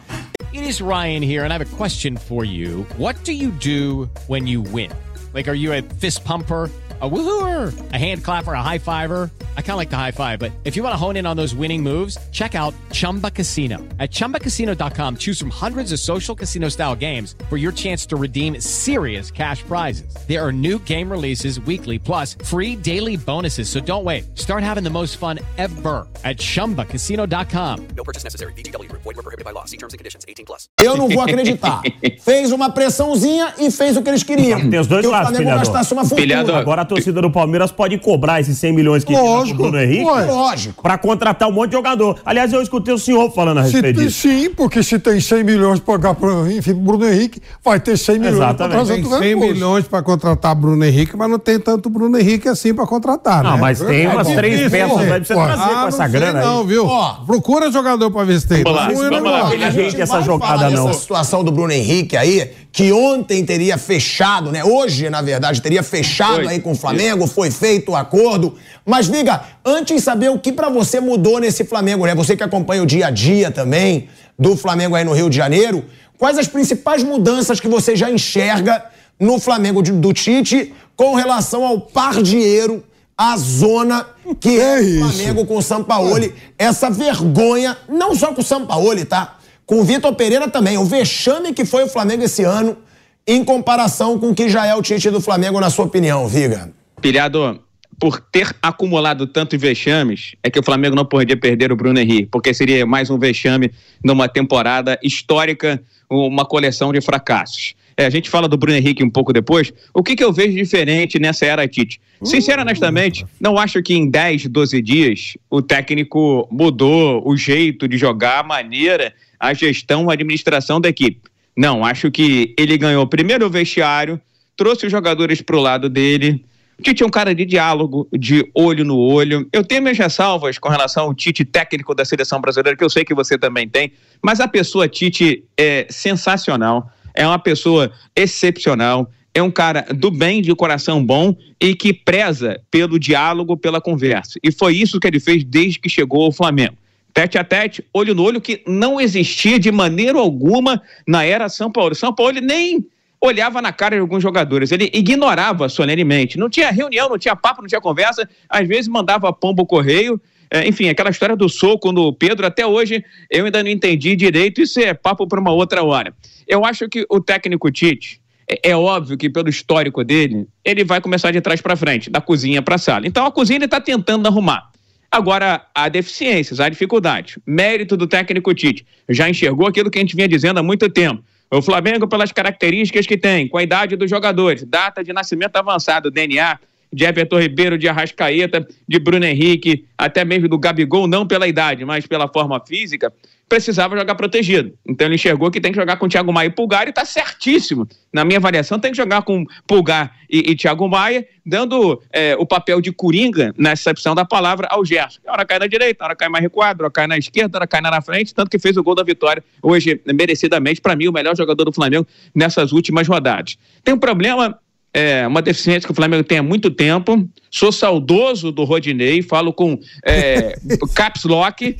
It is Ryan here, and I have a question for you. What do you do when you win? Like, are you a fist pumper? A woohooer, a hand clapper, a high fiver. I kind of like the high five, but if you want to hone in on those winning moves, check out Chumba Casino. At chumbacasino.com, choose from hundreds of social casino style games for your chance to redeem serious cash prizes. There are new game releases weekly, plus free daily bonuses. So don't wait. Start having the most fun ever at chumbacasino.com. No purchase necessary. VGW Group. Void were prohibited by law. See terms and conditions. 18 plus. Eu não vou acreditar. fez uma pressãozinha e fez o que eles queriam. Tem os dois que o lados, Flamengo pilhador. gastasse uma fortuna. Pilhador. Agora a torcida do Palmeiras pode cobrar esses 100 milhões que Lógico, pro Bruno Henrique. Lógico. pra contratar um monte de jogador. Aliás, eu escutei o senhor falando a Se respeito tem- disso. sim, porque se tem 100 milhões para pagar para enfim, Bruno Henrique, vai ter 100 milhões para Exatamente. trazer Tem outro 100 reforço. milhões para contratar Bruno Henrique, mas não tem tanto Bruno Henrique assim para contratar, Não, né? mas tem umas É três difícil, peças você Pô, trazer Ah, com não essa sei grana não, aí. viu? Ó. Procura jogador para ver se tem. Vamos lá, Não, vamos lá, A gente essa vai jogada, não. dessa situação do Bruno Henrique aí, que ontem teria fechado, né? Hoje, na verdade, teria fechado Hoje. aí com o Flamengo, foi feito o acordo. Mas, Viga, antes de saber o que pra você mudou nesse Flamengo, né? Você que acompanha o dia a dia também do Flamengo aí no Rio de Janeiro, quais as principais mudanças que você já enxerga no Flamengo de- do Tite com relação ao pardieiro, a zona que é, É o isso. Flamengo com o Sampaoli, essa vergonha, não só com o Sampaoli, tá? Com o Vitor Pereira também, o vexame que foi o Flamengo esse ano, em comparação com o que já é o Tite do Flamengo, na sua opinião, Viga. Pilhado, por ter acumulado tantos vexames, é que o Flamengo não podia perder o Bruno Henrique, porque seria mais um vexame numa temporada histórica, uma coleção de fracassos. É, a gente fala do Bruno Henrique um pouco depois. O que, que eu vejo diferente nessa era Tite? Sincero, honestamente, não acho que em 10, 12 dias o técnico mudou o jeito de jogar, a maneira, a gestão, a administração da equipe. Não, acho que ele ganhou primeiro o vestiário, trouxe os jogadores para o lado dele. O Tite é um cara de diálogo, de olho no olho. Eu tenho minhas ressalvas com relação ao Tite técnico da seleção brasileira, que eu sei que você também tem, mas a pessoa Tite é sensacional, é uma pessoa excepcional, é um cara do bem, de coração bom e que preza pelo diálogo, pela conversa. E foi isso que ele fez desde que chegou ao Flamengo tete a tete, olho no olho, que não existia de maneira alguma na era São Paulo. São Paulo nem olhava na cara de alguns jogadores, ele ignorava solenemente. Não tinha reunião, não tinha papo, não tinha conversa, às vezes mandava pombo correio. É, enfim, aquela história do soco no Pedro, até hoje eu ainda não entendi direito, isso é papo para uma outra hora. Eu acho que o técnico Tite, é, é óbvio que pelo histórico dele, ele vai começar de trás para frente, da cozinha para a sala. Então a cozinha ele está tentando arrumar. Agora, há deficiências, há dificuldades. Mérito do técnico Tite. Já enxergou aquilo que a gente vinha dizendo há muito tempo. O Flamengo, pelas características que tem, com a idade dos jogadores, data de nascimento avançado, DNA, de Everton Ribeiro, de Arrascaeta, de Bruno Henrique, até mesmo do Gabigol, não pela idade, mas pela forma física, precisava jogar protegido. Então ele enxergou que tem que jogar com Thiago Maia e Pulgar e está certíssimo. Na minha avaliação, tem que jogar com Pulgar e, e Thiago Maia, dando é, o papel de coringa, na acepção da palavra, ao Gerson. A hora cai na direita, a hora cai mais recuado, a hora cai na esquerda, a hora cai na frente, tanto que fez o gol da vitória hoje, merecidamente, para mim, o melhor jogador do Flamengo nessas últimas rodadas. Tem um problema é, uma deficiência que o Flamengo tem há muito tempo. Sou saudoso do Rodinei, falo com é, caps lock.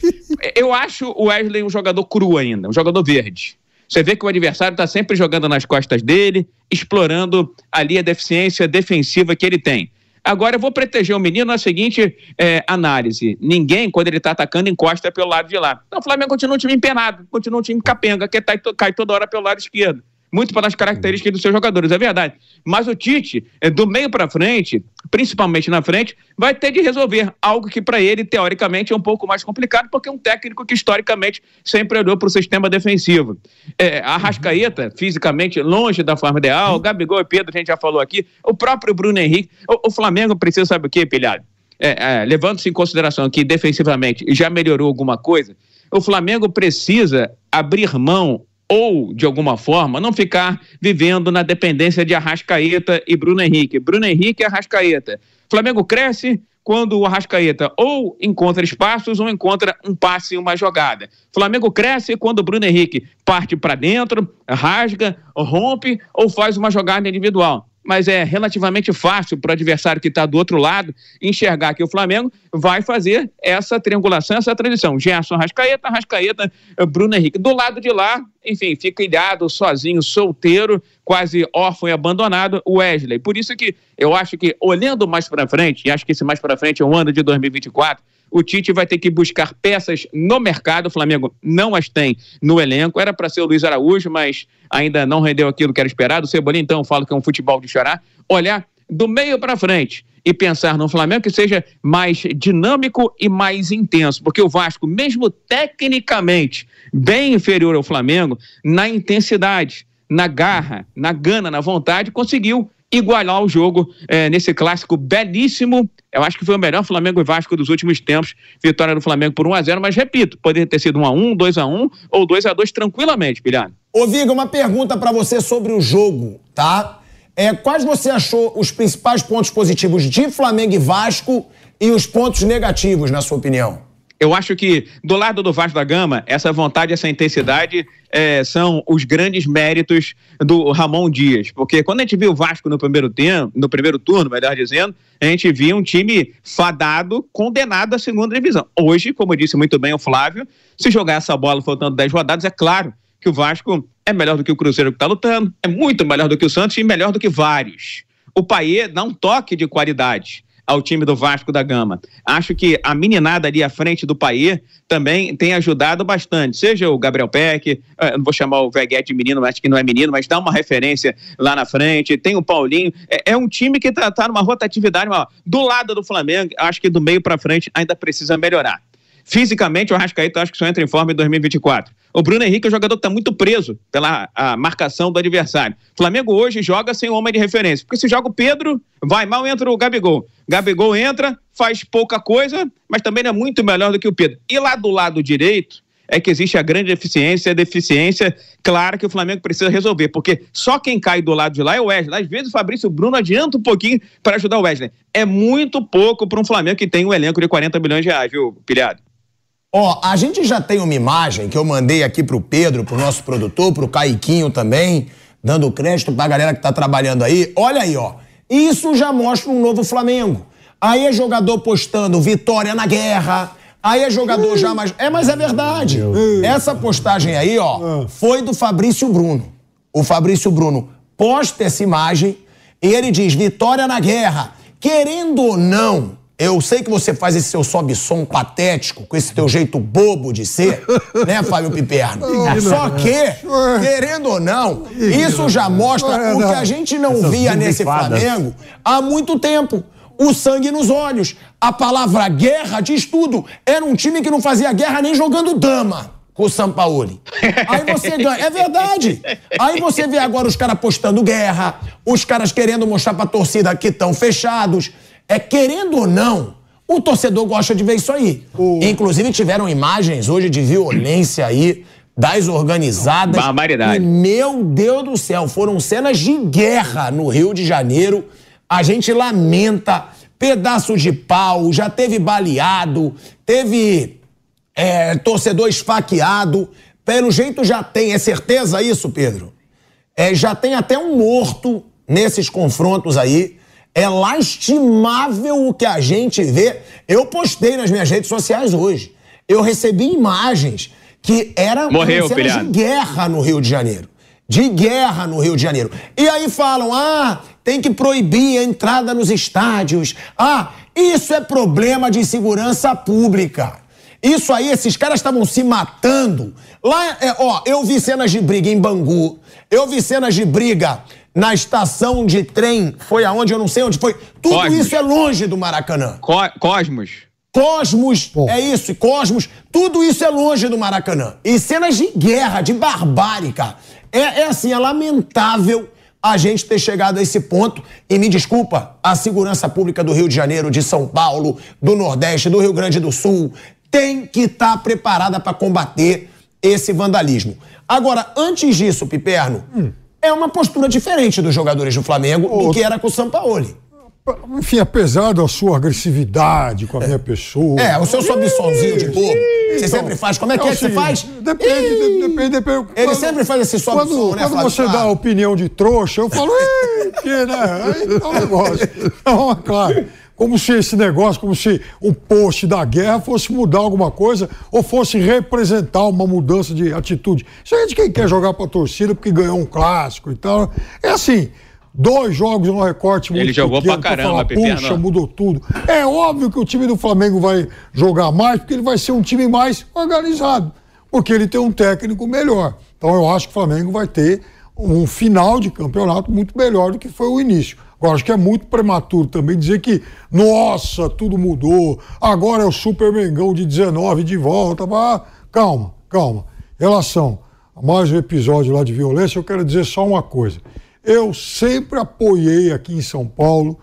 Eu acho o Wesley um jogador cru ainda, um jogador verde. Você vê que o adversário está sempre jogando nas costas dele, explorando ali a deficiência defensiva que ele tem. Agora eu vou proteger o menino na seguinte é, análise: ninguém, quando ele está atacando, encosta pelo lado de lá. Então o Flamengo continua um time empenado, continua um time capenga, que tá, cai toda hora pelo lado esquerdo muito pelas características dos seus jogadores, é verdade. Mas o Tite, é, do meio para frente, principalmente na frente, vai ter de resolver algo que para ele, teoricamente, é um pouco mais complicado, porque é um técnico que historicamente sempre olhou para o sistema defensivo. É, a Rascaeta, fisicamente, longe da forma ideal, Gabigol e Pedro, a gente já falou aqui, o próprio Bruno Henrique, o, o Flamengo precisa, sabe o quê, pilhado? É, é, Levando-se em consideração que defensivamente já melhorou alguma coisa, o Flamengo precisa abrir mão ou, de alguma forma, não ficar vivendo na dependência de Arrascaeta e Bruno Henrique. Bruno Henrique e Arrascaeta. Flamengo cresce quando o Arrascaeta ou encontra espaços ou encontra um passe e uma jogada. Flamengo cresce quando o Bruno Henrique parte para dentro, rasga, rompe ou faz uma jogada individual mas é relativamente fácil para o adversário que está do outro lado enxergar que o Flamengo vai fazer essa triangulação, essa transição. Gerson Rascaeta, Rascaeta, Bruno Henrique. Do lado de lá, enfim, fica ilhado, sozinho, solteiro, quase órfão e abandonado, o Wesley. Por isso que eu acho que, olhando mais para frente, e acho que esse mais para frente é o ano de 2024, o Tite vai ter que buscar peças no mercado. O Flamengo não as tem no elenco. Era para ser o Luiz Araújo, mas ainda não rendeu aquilo que era esperado. O Cebolinha, então, fala que é um futebol de chorar. Olhar do meio para frente e pensar no Flamengo que seja mais dinâmico e mais intenso, porque o Vasco, mesmo tecnicamente bem inferior ao Flamengo, na intensidade, na garra, na gana, na vontade, conseguiu igualar o jogo é, nesse clássico belíssimo. Eu acho que foi o melhor Flamengo e Vasco dos últimos tempos. Vitória do Flamengo por 1 a 0 mas repito, poderia ter sido 1 a 1 2 a 1 ou 2 a 2 tranquilamente, Pilhado. Ô, Viga, uma pergunta para você sobre o jogo, tá? É, quais você achou os principais pontos positivos de Flamengo e Vasco e os pontos negativos, na sua opinião? Eu acho que do lado do Vasco da Gama, essa vontade, essa intensidade é, são os grandes méritos do Ramon Dias. Porque quando a gente viu o Vasco no primeiro tempo, no primeiro turno, melhor dizendo, a gente via um time fadado, condenado à segunda divisão. Hoje, como disse muito bem o Flávio, se jogar essa bola faltando 10 rodadas, é claro que o Vasco é melhor do que o Cruzeiro que está lutando, é muito melhor do que o Santos e melhor do que vários. O Paê dá um toque de qualidade ao time do Vasco da Gama. Acho que a meninada ali à frente do Paê também tem ajudado bastante. Seja o Gabriel Peck, eh, não vou chamar o Veguete de menino, acho que não é menino, mas dá uma referência lá na frente. Tem o Paulinho. É, é um time que está tá numa rotatividade maior. Do lado do Flamengo, acho que do meio para frente ainda precisa melhorar. Fisicamente, o Arrascaeta acho que só entra em forma em 2024. O Bruno Henrique é um jogador que está muito preso pela marcação do adversário. O Flamengo hoje joga sem homem de referência. Porque se joga o Pedro, vai mal, entra o Gabigol. Gabigol entra, faz pouca coisa, mas também é muito melhor do que o Pedro. E lá do lado direito, é que existe a grande deficiência, a deficiência clara que o Flamengo precisa resolver, porque só quem cai do lado de lá é o Wesley. Às vezes o Fabrício Bruno adianta um pouquinho para ajudar o Wesley. É muito pouco para um Flamengo que tem um elenco de 40 milhões de reais, viu, pilhado? Ó, a gente já tem uma imagem que eu mandei aqui pro Pedro, pro nosso produtor, pro Caiquinho também, dando crédito pra galera que tá trabalhando aí. Olha aí, ó. Isso já mostra um novo Flamengo. Aí é jogador postando vitória na guerra. Aí é jogador já mais. É, mas é verdade. Essa postagem aí, ó, foi do Fabrício Bruno. O Fabrício Bruno posta essa imagem e ele diz: vitória na guerra. Querendo ou não, eu sei que você faz esse seu sobe-som patético, com esse teu jeito bobo de ser, né, Fábio Piperno? Só que, querendo ou não, isso já mostra o que a gente não via nesse Flamengo há muito tempo. O sangue nos olhos. A palavra guerra diz tudo. Era um time que não fazia guerra nem jogando dama com o Sampaoli. Aí você ganha. É verdade. Aí você vê agora os caras postando guerra, os caras querendo mostrar pra torcida que estão fechados. É querendo ou não, o torcedor gosta de ver isso aí. O... Inclusive tiveram imagens hoje de violência aí das organizadas. Barbaridade. E, meu Deus do céu, foram cenas de guerra no Rio de Janeiro. A gente lamenta pedaços de pau, já teve baleado, teve é, torcedor esfaqueado. Pelo jeito já tem, é certeza isso, Pedro? É, já tem até um morto nesses confrontos aí. É lastimável o que a gente vê. Eu postei nas minhas redes sociais hoje. Eu recebi imagens que eram Morreu, de guerra no Rio de Janeiro. De guerra no Rio de Janeiro. E aí falam, ah, tem que proibir a entrada nos estádios. Ah, isso é problema de segurança pública. Isso aí, esses caras estavam se matando. Lá, é, ó, eu vi cenas de briga em Bangu, eu vi cenas de briga na estação de trem, foi aonde, eu não sei onde foi. Tudo Cosmos. isso é longe do Maracanã. Co- Cosmos. Cosmos, é isso, e Cosmos, tudo isso é longe do Maracanã. E cenas de guerra, de barbárie, cara. É, é assim, é lamentável a gente ter chegado a esse ponto. E me desculpa, a segurança pública do Rio de Janeiro, de São Paulo, do Nordeste, do Rio Grande do Sul, tem que estar preparada para combater esse vandalismo. Agora, antes disso, Piperno, é uma postura diferente dos jogadores do Flamengo do que era com o Sampaoli. Enfim, apesar da sua agressividade com a minha pessoa. É, o seu sobe-somzinho de bobo. Você Então, sempre faz. Como é que é, o que você seguinte, faz? Depende, de- depende, depende. Ele sempre faz esse sobe Quando, né, quando você dá a opinião de trouxa, eu falo, "Ih, que, né? Aí tá um negócio. Então, é claro. Como se esse negócio, como se um post da guerra fosse mudar alguma coisa ou fosse representar uma mudança de atitude. Isso aí é de quem quer jogar pra torcida porque ganhou um clássico e tal. É assim. Dois jogos no recorte muito Ele jogou pequeno pra caramba, falar. Puxa, mudou tudo. É óbvio que o time do Flamengo vai jogar mais, porque ele vai ser um time mais organizado, porque ele tem um técnico melhor. Então eu acho que o Flamengo vai ter um final de campeonato muito melhor do que foi o início. Agora, acho que é muito prematuro também dizer que, nossa, tudo mudou, agora é o Super Mengão de 19 de volta. Ah, calma, calma. Em relação a mais um episódio lá de violência, eu quero dizer só uma coisa. Eu sempre apoiei aqui em São Paulo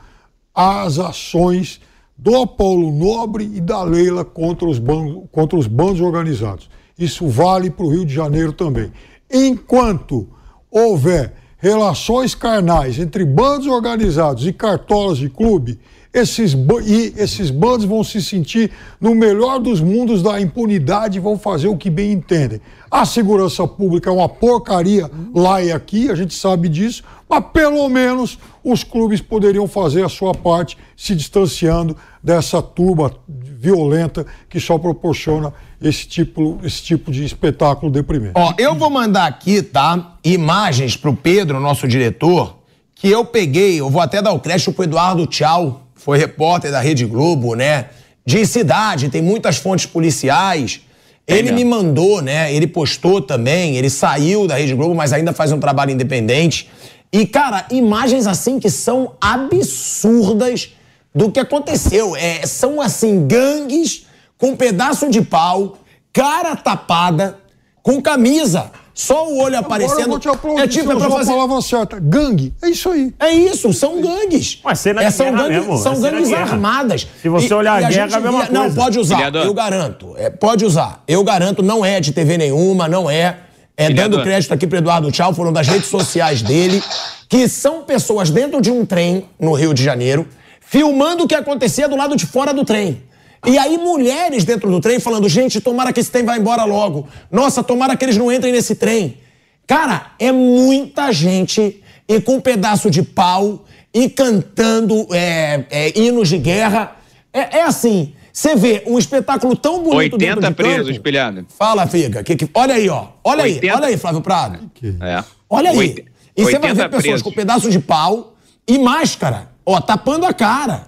as ações do Paulo Nobre e da Leila contra os, ban- contra os bandos organizados. Isso vale para o Rio de Janeiro também. Enquanto houver relações carnais entre bandos organizados e cartolas de clube, esses, e esses bandos vão se sentir no melhor dos mundos da impunidade e vão fazer o que bem entendem. A segurança pública é uma porcaria lá e aqui, a gente sabe disso, mas pelo menos os clubes poderiam fazer a sua parte se distanciando dessa turba violenta que só proporciona esse tipo, esse tipo de espetáculo deprimente. Ó, eu vou mandar aqui, tá? Imagens pro Pedro, nosso diretor, que eu peguei, eu vou até dar o crédito pro Eduardo Tchau, foi repórter da Rede Globo, né? De cidade, tem muitas fontes policiais. Ele me mandou, né? Ele postou também, ele saiu da Rede Globo, mas ainda faz um trabalho independente. E, cara, imagens assim que são absurdas do que aconteceu. É, são assim, gangues com pedaço de pau, cara tapada, com camisa, só o olho Agora eu aparecendo. vou te aplaudir, é tipo, você é pra fazer. a palavra certa. Gangue, é isso aí. É isso, são gangues. Mas cena É, são gangues, mesmo, são gangues armadas. Se você olhar a guerra, gente é a mesma via- Não, coisa. pode usar, Vereador. eu garanto. É, pode usar. Eu garanto, não é de TV nenhuma, não é. É dando crédito aqui pro Eduardo Tchau, foram das redes sociais dele, que são pessoas dentro de um trem no Rio de Janeiro, filmando o que acontecia do lado de fora do trem. E aí, mulheres dentro do trem falando: gente, tomara que esse trem vá embora logo. Nossa, tomara que eles não entrem nesse trem. Cara, é muita gente e com um pedaço de pau e cantando é, é, hinos de guerra. É, é assim, você vê um espetáculo tão bonito dentro 80 de presos, campo. espelhado. Fala, Figa. Que, que- olha aí, ó. Olha aí, 80 olha aí, Flávio Prado. É. Olha aí. Oit- E você vai 80 ver pessoas presos. com pedaço de pau e máscara, ó, tapando a cara.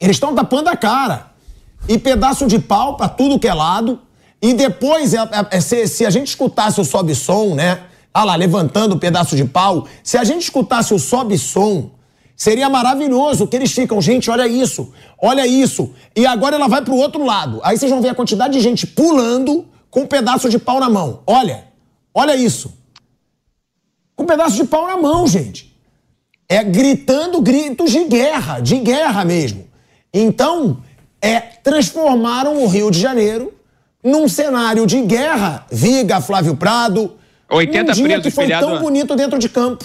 Eles estão tapando a cara. E pedaço de pau pra tudo que é lado. E depois, é- é- é- se, se a gente escutasse o sobe-som, né? Ah lá, levantando o pedaço de pau. Se a gente escutasse o sobe-som, seria maravilhoso. Que eles ficam, gente, olha isso, olha isso. E agora ela vai pro outro lado. Aí vocês vão ver a quantidade de gente pulando com um pedaço de pau na mão. Olha, olha isso com um pedaço de pau na mão, gente. É gritando gritos de guerra, de guerra mesmo. Então, é transformaram o Rio de Janeiro num cenário de guerra. Viga, Flávio Prado. 80 um dia presos, que foi filiado- tão bonito dentro de campo.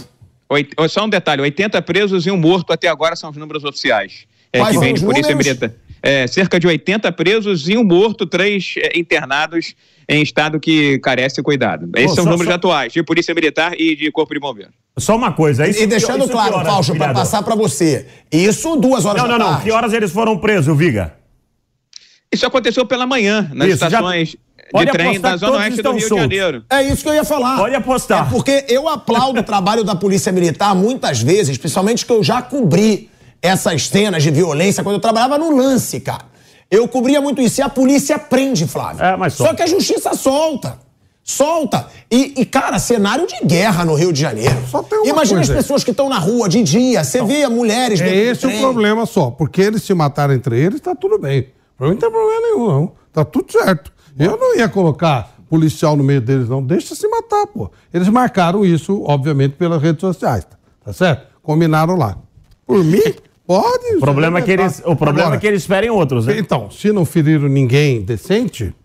Oit- Só um detalhe: 80 presos e um morto até agora são os números oficiais. É, Quais que vem de Polícia? Militar. É, cerca de 80 presos e um morto, três é, internados em estado que carece cuidado. Esses são os números só- atuais, de Polícia Militar e de Corpo de Bombeiros. Só uma coisa. Isso, E deixando isso claro, Fausto, para passar para você. Isso duas horas Não, da não, não. tarde. Que horas eles foram presos, Viga? Isso aconteceu pela manhã, nas Isso, já- estações. Pode de trem da Zona Oeste do Rio de soltos. Janeiro. É isso que eu ia falar. Pode apostar. É porque eu aplaudo o trabalho da Polícia Militar muitas vezes, principalmente que eu já cobri essas cenas de violência quando eu trabalhava no lance, cara. Eu cobria muito isso e a polícia prende, Flávio. É, mas Só solta. que a justiça solta. Solta. E, e, cara, cenário de guerra no Rio de Janeiro. Só tem uma Imagina coisa as aí. pessoas que estão na rua de dia. Você vê mulheres É esse o problema só. Porque eles se mataram entre eles, tá tudo bem. Pra mim não tem problema nenhum, não. Tá tudo certo. Eu não ia colocar policial no meio deles, não. Deixa se matar, pô. Eles marcaram isso, obviamente, pelas redes sociais. Tá certo? Combinaram lá. Por mim, pode. O problema, é que eles, o problema Agora, é que eles ferem outros, né? Então, se não feriram ninguém decente,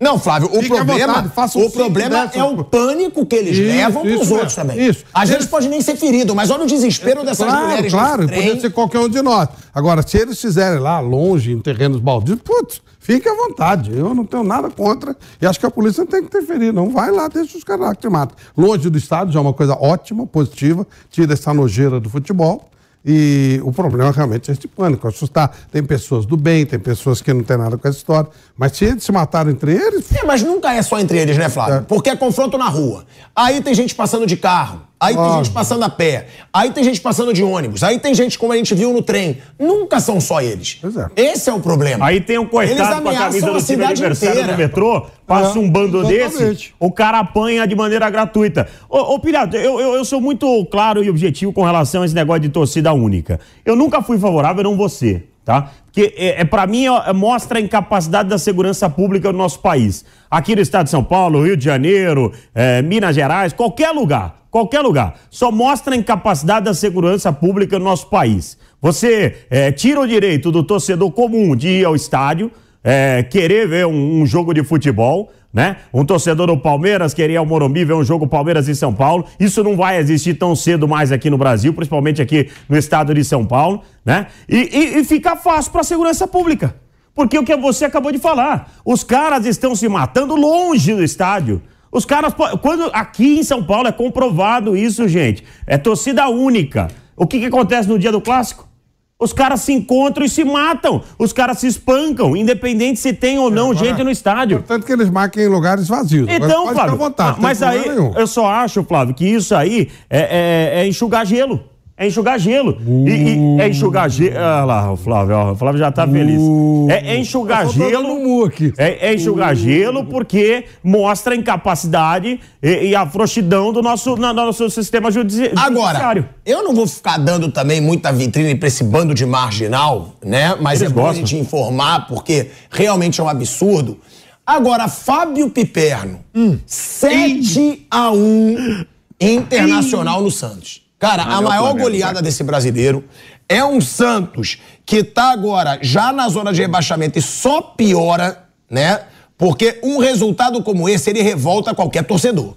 Não, Flávio, o Fique problema, vontade, o problema é o pânico que eles Isso, levam pros isso outros mesmo, também. isso. Às Eles- vezes pode nem ser ferido, mas olha o desespero dessas claro, mulheres claro, trem. podia ser qualquer um de nós. Agora, se eles fizerem lá, longe, em terrenos baldios, putz, fique à vontade. Eu não tenho nada contra. E acho que a polícia não tem que interferir, não. Vai lá, deixa os caras lá que te matam. Longe do estádio já é uma coisa ótima, positiva, tira essa nojeira do futebol. E o problema realmente é esse pânico, assustar. Tem pessoas do bem, tem pessoas que não tem nada com essa história. Mas se eles se mataram entre eles, É, mas nunca é só entre eles, né, Flávio? Porque é confronto na rua. Aí tem gente passando de carro, aí tem gente passando a pé, aí tem gente passando de ônibus, aí tem gente, como a gente viu no trem. Nunca são só eles. Pois é. Esse é o problema. Aí tem um Eles coitado com a ameaçam camisa a do time cidade adversário inteira. do metrô, passa É, um bando exatamente. desse, o cara apanha de maneira gratuita. Ô, ô Pirata, eu, eu, eu sou muito claro e objetivo com relação a esse negócio de torcida única. Eu nunca fui favorável, não você, tá? Porque, é, é, para mim, é- mostra a incapacidade da segurança pública no nosso país. Aqui no estado de São Paulo, Rio de Janeiro, é, Minas Gerais, qualquer lugar. Qualquer lugar. Só mostra a incapacidade da segurança pública no nosso país. Você é, tira o direito do torcedor comum de ir ao estádio, é, querer ver um, um jogo de futebol, né? Um torcedor do Palmeiras querer ir ao Morumbi ver um jogo Palmeiras em São Paulo. Isso não vai existir tão cedo mais aqui no Brasil, principalmente aqui no estado de São Paulo, né? E, e, e fica fácil para a segurança pública. Porque o que você acabou de falar, os caras estão se matando longe do estádio. Os caras, quando aqui em São Paulo é comprovado isso, gente. É torcida única. O que, que acontece no dia do clássico? Os caras se encontram e se matam. Os caras se espancam, independente se tem ou não gente no estádio. Portanto, que eles marquem em lugares vazios. Então, pode Flávio, vontade, mas aí nenhum. eu só acho, Flávio, que isso aí é, é- é enxugar gelo. É enxugar gelo. E, e é enxugar gelo. Olha lá, o Flávio, ó, o Flávio já tá feliz. É, é enxugar dando gelo. um aqui. É, é enxugar gelo porque mostra a incapacidade e, e a frouxidão do nosso, na- no nosso sistema judici Agora, judiciário. eu não vou ficar dando também muita vitrine pra esse bando de marginal, né? Mas Eles é bom a gente informar, porque realmente é um absurdo. Agora, Fábio Piperno, 7 a 1 Internacional no Santos. Cara, a maior Flamengo, goleada desse brasileiro é um Santos que tá agora já na zona de rebaixamento e só piora, né? Porque um resultado como esse, ele revolta qualquer torcedor.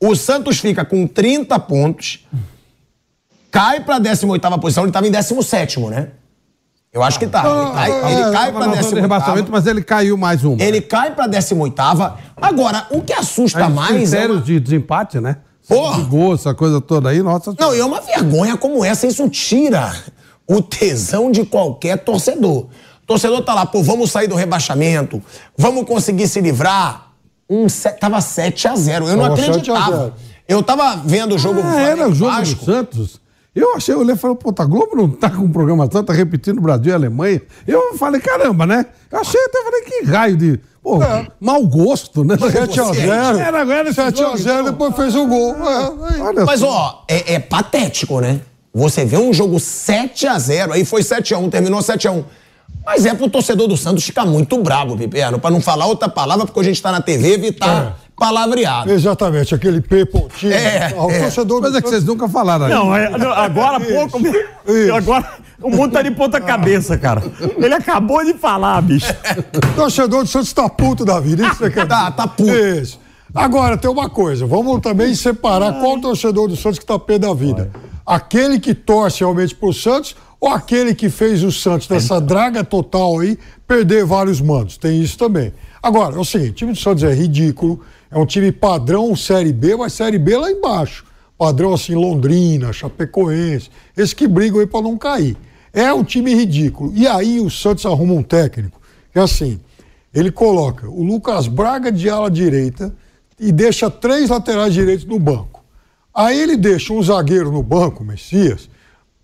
O Santos fica com 30 pontos, cai pra 18ª posição, ele tava em 17º, né? Eu acho que tá. Ele cai, ele É, cai tava pra na zona de rebaixamento, 18ª. mas ele caiu mais uma. Ele cai pra 18ª. Agora, o que assusta mais é critérios uma... de desempate, né? Porra! Gol, essa coisa toda aí, nossa. Não, e é uma vergonha como essa, isso tira o tesão de qualquer torcedor. O torcedor tá lá, pô, vamos sair do rebaixamento, vamos conseguir se livrar. Um, se- tava 7 a 0 Eu não Tava 7 a acreditava. 0. Eu tava vendo o jogo Ah, era o jogo Vasco. do Santos. Eu achei, eu olhei e falei, pô, a Globo não tá com programação, tá repetindo Brasil e Alemanha. Eu falei, caramba, né? Eu achei, até falei, que raio de. Pô, mau gosto, né? 7 a 0 Era, era esse 7 a jogo, 0 então. depois fez o gol. É, Mas, ó, é, é patético, né? Você vê um jogo 7 a 0 aí foi 7 a 1 terminou 7 a 1 Mas é pro torcedor do Santos ficar muito bravo, Piperno, pra não falar outra palavra, porque a gente tá na TV, evitar palavreado. Exatamente, aquele P pontinho. É, o é. torcedor Mas do é que vocês nunca falaram aí. Não, é- não, agora há pouco. isso. Agora o mundo tá de ponta cabeça, cara. Ele acabou de falar, bicho. O torcedor do Santos tá puto da vida. Isso você quer Tá, dizer? tá puto. Isso. Agora, tem uma coisa. Vamos também separar qual torcedor do Santos que tá pé da vida. Aquele que torce realmente pro Santos ou aquele que fez o Santos nessa draga total aí perder vários mandos. Tem isso também. Agora, é o seguinte, o time do Santos é ridículo. É um time padrão Série B, mas Série B lá embaixo. Padrão assim, Londrina, Chapecoense. Esses que brigam aí pra não cair. É um time ridículo. E aí o Santos arruma um técnico que assim, Ele coloca o Lucas Braga de ala direita e deixa três laterais direitos no banco. Aí ele deixa um zagueiro no banco, Messias,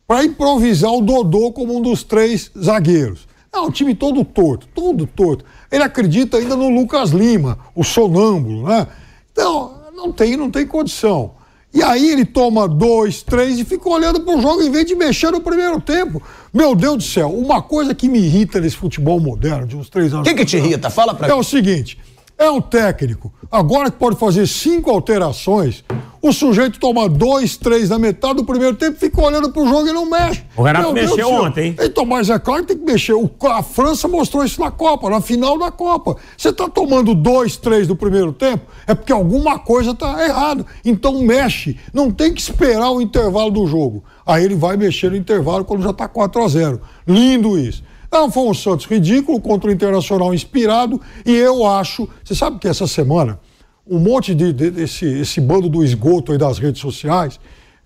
para improvisar o Dodô como um dos três zagueiros. É um time todo torto, todo torto. Ele acredita ainda no Lucas Lima, o sonâmbulo, né? Então, não tem, não tem condição. E aí ele toma dois, três e fica olhando pro jogo em vez de mexer no primeiro tempo. Meu Deus do céu, uma coisa que me irrita nesse futebol moderno de uns três anos. O que, que te irrita? Fala pra É mim. o seguinte: é um técnico, agora que pode fazer cinco alterações, o sujeito toma dois, três na metade do primeiro tempo, fica olhando pro jogo e não mexe. O Renato Meu Deus mexeu céu. ontem, hein? Então, mas é claro que tem que mexer. O- a França mostrou isso na Copa, na final da Copa. Você tá tomando dois, três do primeiro tempo, é porque alguma coisa tá errado. Então mexe. Não tem que esperar o intervalo do jogo. Aí ele vai mexer no intervalo quando já tá 4 a 0 Lindo isso. Não, foi um Santos ridículo contra o Internacional inspirado. E eu acho. Você sabe que essa semana, um monte de, de- desse esse bando do esgoto aí das redes sociais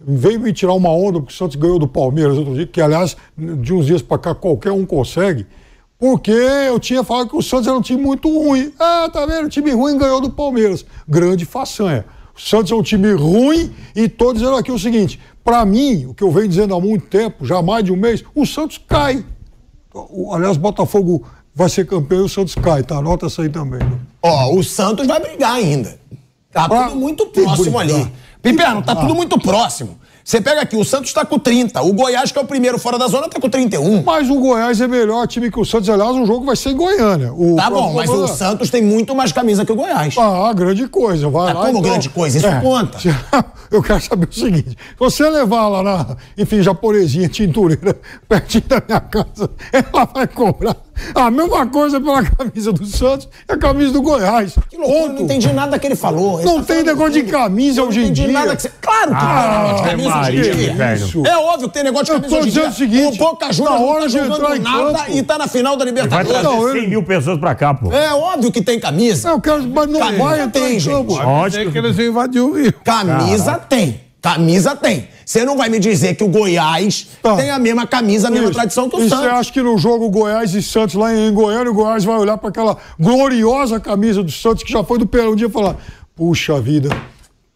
veio me tirar uma onda porque o Santos ganhou do Palmeiras outro dia, que aliás, de uns dias para cá qualquer um consegue, porque eu tinha falado que o Santos era um time muito ruim. Ah, tá vendo? O time ruim ganhou do Palmeiras. Grande façanha. O Santos é um time ruim e tô dizendo aqui o seguinte: para mim, o que eu venho dizendo há muito tempo, já mais de um mês, o Santos cai. O- Aliás, o Botafogo vai ser campeão e o Santos cai, tá? Anota isso aí também. né? Ó, o Santos vai brigar ainda. Tá Ah, tudo muito próximo ali. Piperno, tá tudo muito próximo. Você pega aqui, o Santos tá com 30. O Goiás, que é o primeiro fora da zona, tá com 31. Mas o Goiás é melhor time que o Santos. Aliás, o jogo vai ser em Goiânia. O Tá bom, mas jogo o é- Santos tem muito mais camisa que o Goiás. Ah, grande coisa. Vai Ah, lá. como grande coisa? Isso conta. Eu quero saber o seguinte: você levar lá na, enfim, japonesinha tintureira, pertinho da minha casa, ela vai cobrar a mesma coisa pela camisa do Santos e a camisa do Goiás. Que loucura, não entendi nada que ele falou. Ele Não tá tem negócio de camisa hoje em Não entendi dia. nada que você... Claro que Ah, camisa Maria, velho. É óbvio que tem negócio de Eu camisa tô dia. dizendo o seguinte, o Boca Juniors na não hora tá de entrar jogando em nada campo- e tá na final da Vai Libertadores. trazer Não, eu- 100 mil pessoas pra cá, pô. É óbvio que tem camisa. Eu quero, mas não Camisa vai entrar tem, em gente. Lógico. que eles iam invadir o Rio. Camisa tem. Camisa tem. Você não vai me dizer que o Goiás Tá. tem a mesma camisa, a mesma Isso. tradição que o E você Santos. acha que no jogo Goiás e Santos lá em Goiânia, o Goiás vai olhar para aquela gloriosa camisa do Santos que já foi do Pelé um dia e falar: puxa vida,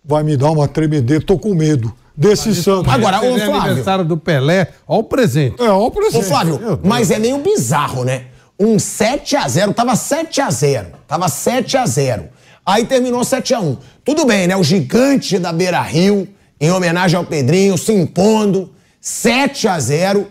vai me dar uma tremedeira, tô com medo desse Santos. Agora, ô Teve Flávio. aniversário do Pelé, ó o presente. é, ó o Ô, presente. Flávio, Meu Deus. mas é meio bizarro, né? Um 7x0, tava 7x0. Tava 7x0. Aí terminou 7x1. Tudo bem, né? O gigante da Beira Rio, em homenagem ao Pedrinho, se impondo. 7x0.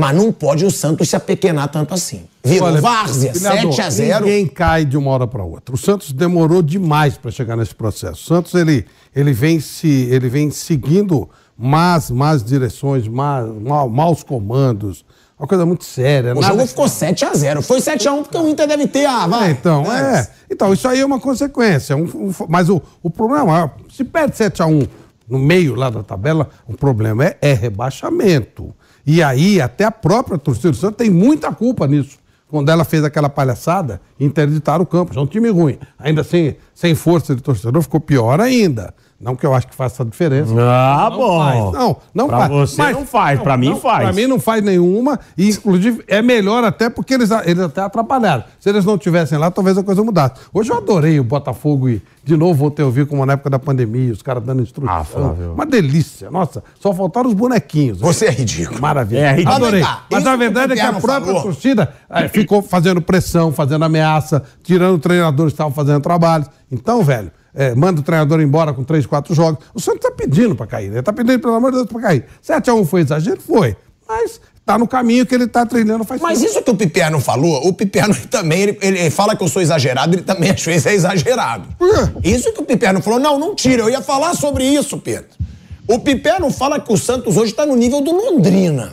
Mas não pode o Santos se apequenar tanto assim. Virou Olha, Várzea, Pilhador, 7x0. Ninguém cai de uma hora para outra. O Santos demorou demais para chegar nesse processo. O Santos ele, ele, vem, se, ele vem seguindo más, más direções, más, mal, maus comandos. Uma coisa muito séria. O jogo ficou 7x0. Foi 7x1 porque o Inter deve ter a. vai, É, então, né? é. Então, isso aí é uma consequência. Um- um- mas o, o problema, é, se perde 7x1 no meio lá da tabela, o problema é, é rebaixamento. E aí, até a própria torcida do Santos tem muita culpa nisso. Quando ela fez aquela palhaçada, interditaram o campo. Já é um time ruim. Ainda sem, sem força de torcedor, ficou pior ainda. Não que eu acho que faça diferença. Ah, bom. faz. Não, não pra faz. você Mas- não faz, pra mim faz. Pra mim não faz nenhuma. E, inclusive, é melhor até porque eles, eles até atrapalharam. Se eles não tivessem lá, talvez a coisa mudasse. Hoje eu adorei o Botafogo e, de novo, voltei a ouvir como na época da pandemia, os caras dando instrução. Ah, Flávio. Uma delícia. Nossa, só faltaram os bonequinhos. Você é ridículo. Maravilha. É, ridículo. Adorei. Mas a verdade é que a própria falou. torcida eh, ficou fazendo pressão, fazendo ameaça, tirando treinadores que estavam fazendo trabalhos. Então, velho, eh, manda o treinador embora com três, quatro jogos. O Santos tá pedindo pra cair. Ele tá pedindo, pelo amor de Deus, pra cair. 7x1 foi exagero? Foi. Mas tá no caminho que ele tá treinando faz Mas tempo. isso que o Piperno falou, o Piperno também, ele, ele fala que eu sou exagerado, ele também às vezes é exagerado. Isso que o Piperno falou, não, não tira, eu ia falar sobre isso, Pedro. O Piperno fala que o Santos hoje tá no nível do Londrina.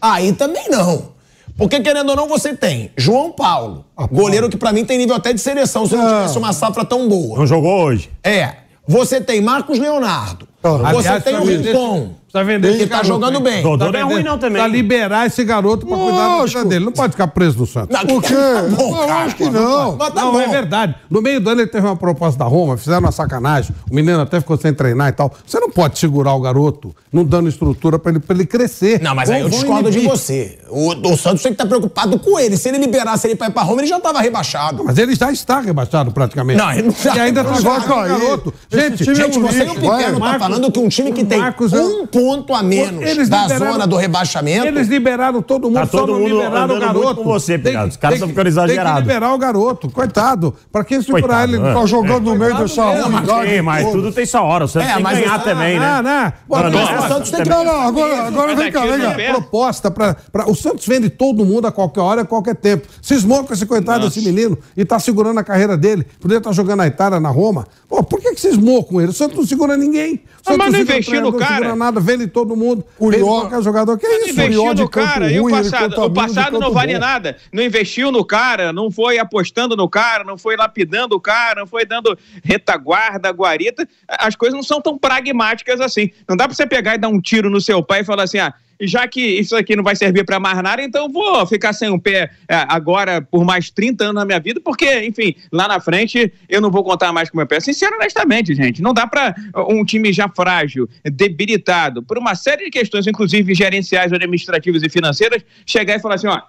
Aí também não. Porque, querendo ou não, você tem João Paulo, goleiro que pra mim tem nível até de seleção, se não Não. tivesse uma safra tão boa. Não jogou hoje. É. Você tem Marcos Leonardo. Ah, Você aliás, tem o Rincon. Precisa vender Ele esse tá garoto jogando aí. bem. Dodô Tá não é ruim não também. Pra liberar esse garoto pra cuidar da vida dele. Não pode ficar preso no Santos. Por quê? bom, Eu cara. acho que não. Mas tá não, bom. é verdade. No meio do ano ele teve uma proposta da Roma, fizeram uma sacanagem. O menino até ficou sem treinar e tal. Você não pode segurar o garoto, não dando estrutura pra ele, pra ele crescer. Não, mas aí eu discordo de você. O, o Santos tem que estar preocupado com ele. Se ele liberasse ele pra ir pra Roma, ele já tava rebaixado. Mas ele já está rebaixado praticamente. Não, ele não já- E ainda tá jogando cair. garoto. Gente, time é Gente, você e o lixo, Pequeno tá falando que um time que o tem Marcos é- um ponto a menos Eles da zona do rebaixamento. Eles liberaram todo mundo, Tá só todo não mundo liberaram o garoto. com você, Tem- Pirado. Os caras estão ficando que- Tem exagerados. que liberar o garoto, coitado. Pra que segurar Coitado, ele? é. Tá jogando no meio unidade. Sim, mas toda. tudo tem sua hora. O Santos É, tem que mas ganhar o- também, né? Não. Não, não, não, mas o Santos tem que- Não, não, agora, agora vem cá, vem cá. proposta para o Santos vende todo mundo a qualquer hora, a qualquer tempo. Cismou com esse coitado desse menino e tá segurando a carreira dele. Podia estar jogando na Itália, na Roma. Pô, por que, que cismou com ele? O Santos não segura ninguém. Ah, mas não investiu no cara. segura nada, vende todo mundo. Curió- qualquer jogador. Que isso? Curió investiu no cara e o ruim, ele passado, o passado não vale bom. nada. Não investiu no cara, não foi apostando no cara, não foi lapidando o cara, não foi dando retaguarda, guarita. As coisas não são tão pragmáticas assim. Não dá pra você pegar e dar um tiro no seu pai e falar assim: ah, já que isso aqui não vai servir pra mais nada, então vou ficar sem um pé é, agora por mais 30 anos na minha vida, porque, enfim, lá na frente eu não vou contar mais com meu pé. Sincero, honestamente, gente, não dá pra um time já frágil, debilitado, por uma série de questões, inclusive gerenciais, administrativas e financeiras, chegar e falar assim: ó,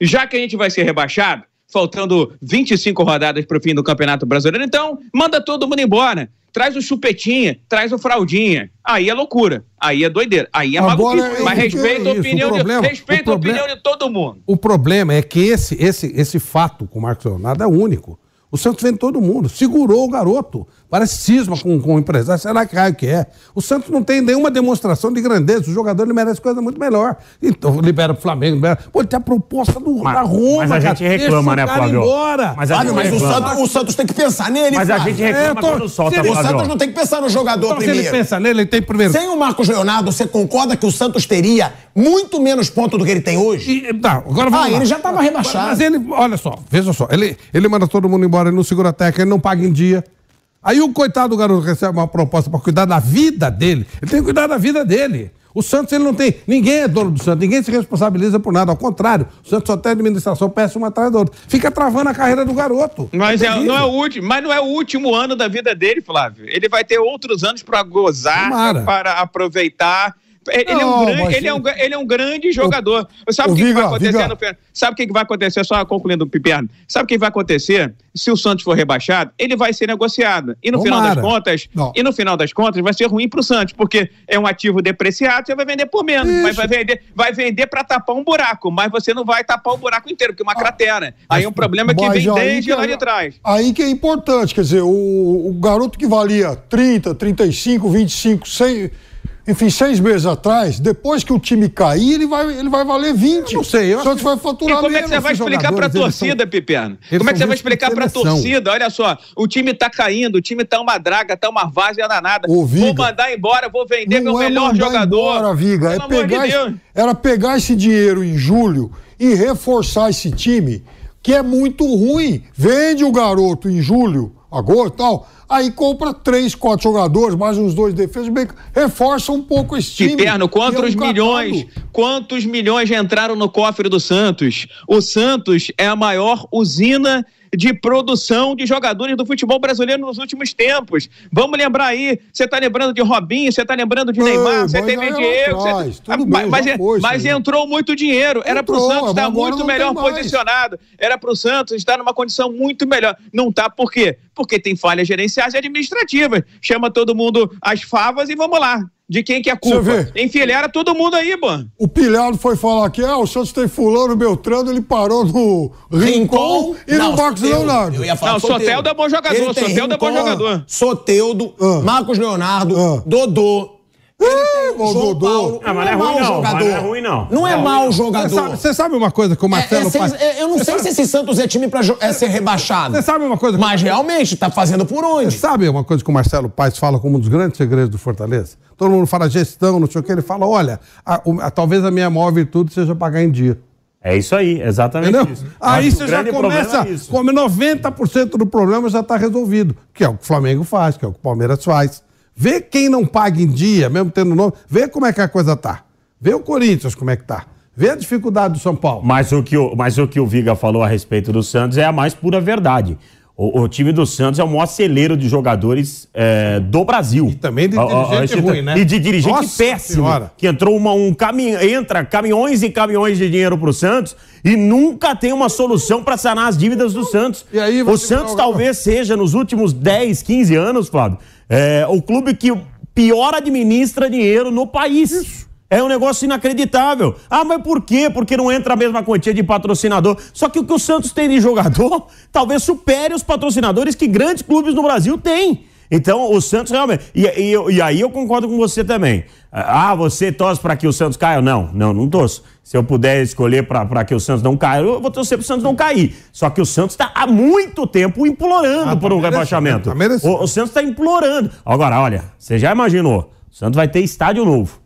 já que a gente vai ser rebaixado, faltando 25 rodadas para o fim do Campeonato Brasileiro, então manda todo mundo embora. Traz o chupetinha, traz o fraldinha. Aí é loucura, aí é doideira, aí é Agora, maluquice. Mas respeita a opinião, problema- de, respeita a opinião de todo mundo. O problema é que esse, esse, esse fato com o Marcos Leonardo é único. O Santos vende todo mundo, segurou o garoto. Parece cisma com, com o empresário, será que raio que é? O Santos não tem nenhuma demonstração de grandeza, o jogador ele merece coisa muito melhor. Então, libera o Flamengo, libera. Pô, tem a proposta do, Mas- da Roma, mas a cara. gente reclama, Deixa o né, cara Flávio? embora. Mas a Fábio, gente mas o reclama. Santos, o Santos tem que pensar nele. Mas a gente reclama É, tô- quando solta, se- O Flávio. Santos não tem que pensar no jogador Então, se ele primeiro. pensa nele, ele tem primeiro. Sem o Marcos Leonardo, você concorda que o Santos teria muito menos ponto do que ele tem hoje? E, tá, agora vamos Ah, lá. ele já tava rebaixado. Mas ele, olha só, veja só, ele, ele manda todo mundo embora, ele não segura a técnica, ele não paga em dia. Aí o coitado do garoto recebe uma proposta para cuidar da vida dele. Ele tem que cuidar da vida dele. O Santos, ele não tem. Ninguém é dono do Santos, ninguém se responsabiliza por nada. Ao contrário, o Santos só tem administração péssima atrás do outro. Fica travando a carreira do garoto. Mas, é, terrível. não é o último, mas não é o último ano da vida dele, Flávio. Ele vai ter outros anos para gozar, para aproveitar. Ele, é Não, um grande, ele, é um, ele é um grande jogador. Sabe o que, que vai acontecer Viga. no final? Sabe o que, que vai acontecer? Só concluindo o Piperno. Sabe o que vai acontecer? Se o Santos for rebaixado, ele vai ser negociado. E no final das Tomara. contas, Não. e no final das contas, vai ser ruim pro Santos, porque é um ativo depreciado, você vai vender por menos. Mas vai vender, vai vender para tapar um buraco, mas você não vai tapar o buraco inteiro, porque é uma cratera. Aí é um problema que vem desde que lá é- de trás. Aí que é importante, quer dizer, o, o garoto que valia 30, 35, 25, 100, enfim, seis meses atrás, depois que o time cair, ele vai, ele vai valer 20. Eu não sei, eu O acho Santos vai E faturar como é que você vai explicar pra jogadores, eles torcida, são- Piperno? Como é que você vai explicar pra seleção. torcida? Olha só, o time tá caindo, o time tá uma draga, tá uma várzea danada. Ô, Viga, Vou mandar embora, vou vender meu é melhor jogador. Embora, Viga. É de pegar, esse- era pegar esse dinheiro em julho e reforçar esse time, que é muito ruim. Vende o garoto em julho, agosto e tal. Aí compra três, quatro jogadores, mais uns dois defesas, bem, reforça um pouco esse time. Piperno, que é um quantos catado. milhões, quantos milhões já entraram no cofre do Santos? O Santos é a maior usina de produção de jogadores do futebol brasileiro nos últimos tempos. Vamos lembrar aí, você tá lembrando de Robinho, você tá lembrando de Ei, Neymar, você teve Diego, você- atrás, tudo mas, bem, mas, já foi mas entrou muito dinheiro, era pro Entrou, Santos estar agora muito melhor tem posicionado, era pro Santos estar numa condição muito melhor. Não tá por quê? Porque tem falhas gerenciais e administrativas. Chama todo mundo às favas e vamos lá. De quem que é a culpa? Enfileira todo mundo aí, mano. O Pilhado foi falar que ah, o Santos tem fulano, Beltrano, ele parou no Rincon e no Marcos Soteldo. Leonardo. Eu ia falar Não, Soteldo. Soteldo é bom jogador, tem Soteldo é bom Rincon, jogador. Soteudo, Ah. Marcos Leonardo, Ah. Dodô. Ele tem o João. Paulo. Ah, mas não é mau ruim não, jogador. mas não é ruim não. Não é mau Você jogador. sabe, você sabe uma coisa que o É- Marcelo é sem- faz? é- eu não sei se esse Santos é time pra é ser rebaixado. Você sabe uma coisa? que- Mas realmente, tá fazendo por Você onde? sabe uma coisa que o Marcelo Paes fala como um dos grandes segredos do Fortaleza? Todo mundo fala gestão, não sei o que. Ele fala: olha, a- a- talvez a minha maior virtude seja pagar em dia. É isso aí, exatamente Entendeu? isso. Aí que você já começa, é como 90% do problema já está resolvido, que é o que o Flamengo faz, que é o que o Palmeiras faz. Vê quem não paga em dia, mesmo tendo nome. Vê como é que a coisa tá. Vê o Corinthians como é que tá. Vê a dificuldade do São Paulo. Mas o que o, mas o, que o Viga falou a respeito do Santos é a mais pura verdade. O, o time do Santos é o maior celeiro de jogadores é, do Brasil. E também de dirigente ruim, né? E de dirigente Nossa péssimo. Senhora. Que entrou uma, um caminho, entra caminhões e caminhões de dinheiro pro Santos e nunca tem uma solução para sanar as dívidas do Santos. E o Santos o- talvez seja, nos últimos 10, 15 anos, Flávio, é, o clube que pior administra dinheiro no país. É um negócio inacreditável. Ah, mas por quê? Porque não entra a mesma quantia de patrocinador. Só que o que o Santos tem de jogador talvez supere os patrocinadores que grandes clubes no Brasil têm. Então, o Santos realmente. E, e e aí eu concordo com você também. Ah, você torce para que o Santos caia? Não, não, não torço. Se eu puder escolher para que o Santos não caia, eu vou torcer para o Santos não cair. Só que o Santos está há muito tempo implorando Ah, por tá um merecendo, rebaixamento. tá. O, o Santos está implorando. Agora, olha, você já imaginou? O Santos vai ter estádio novo.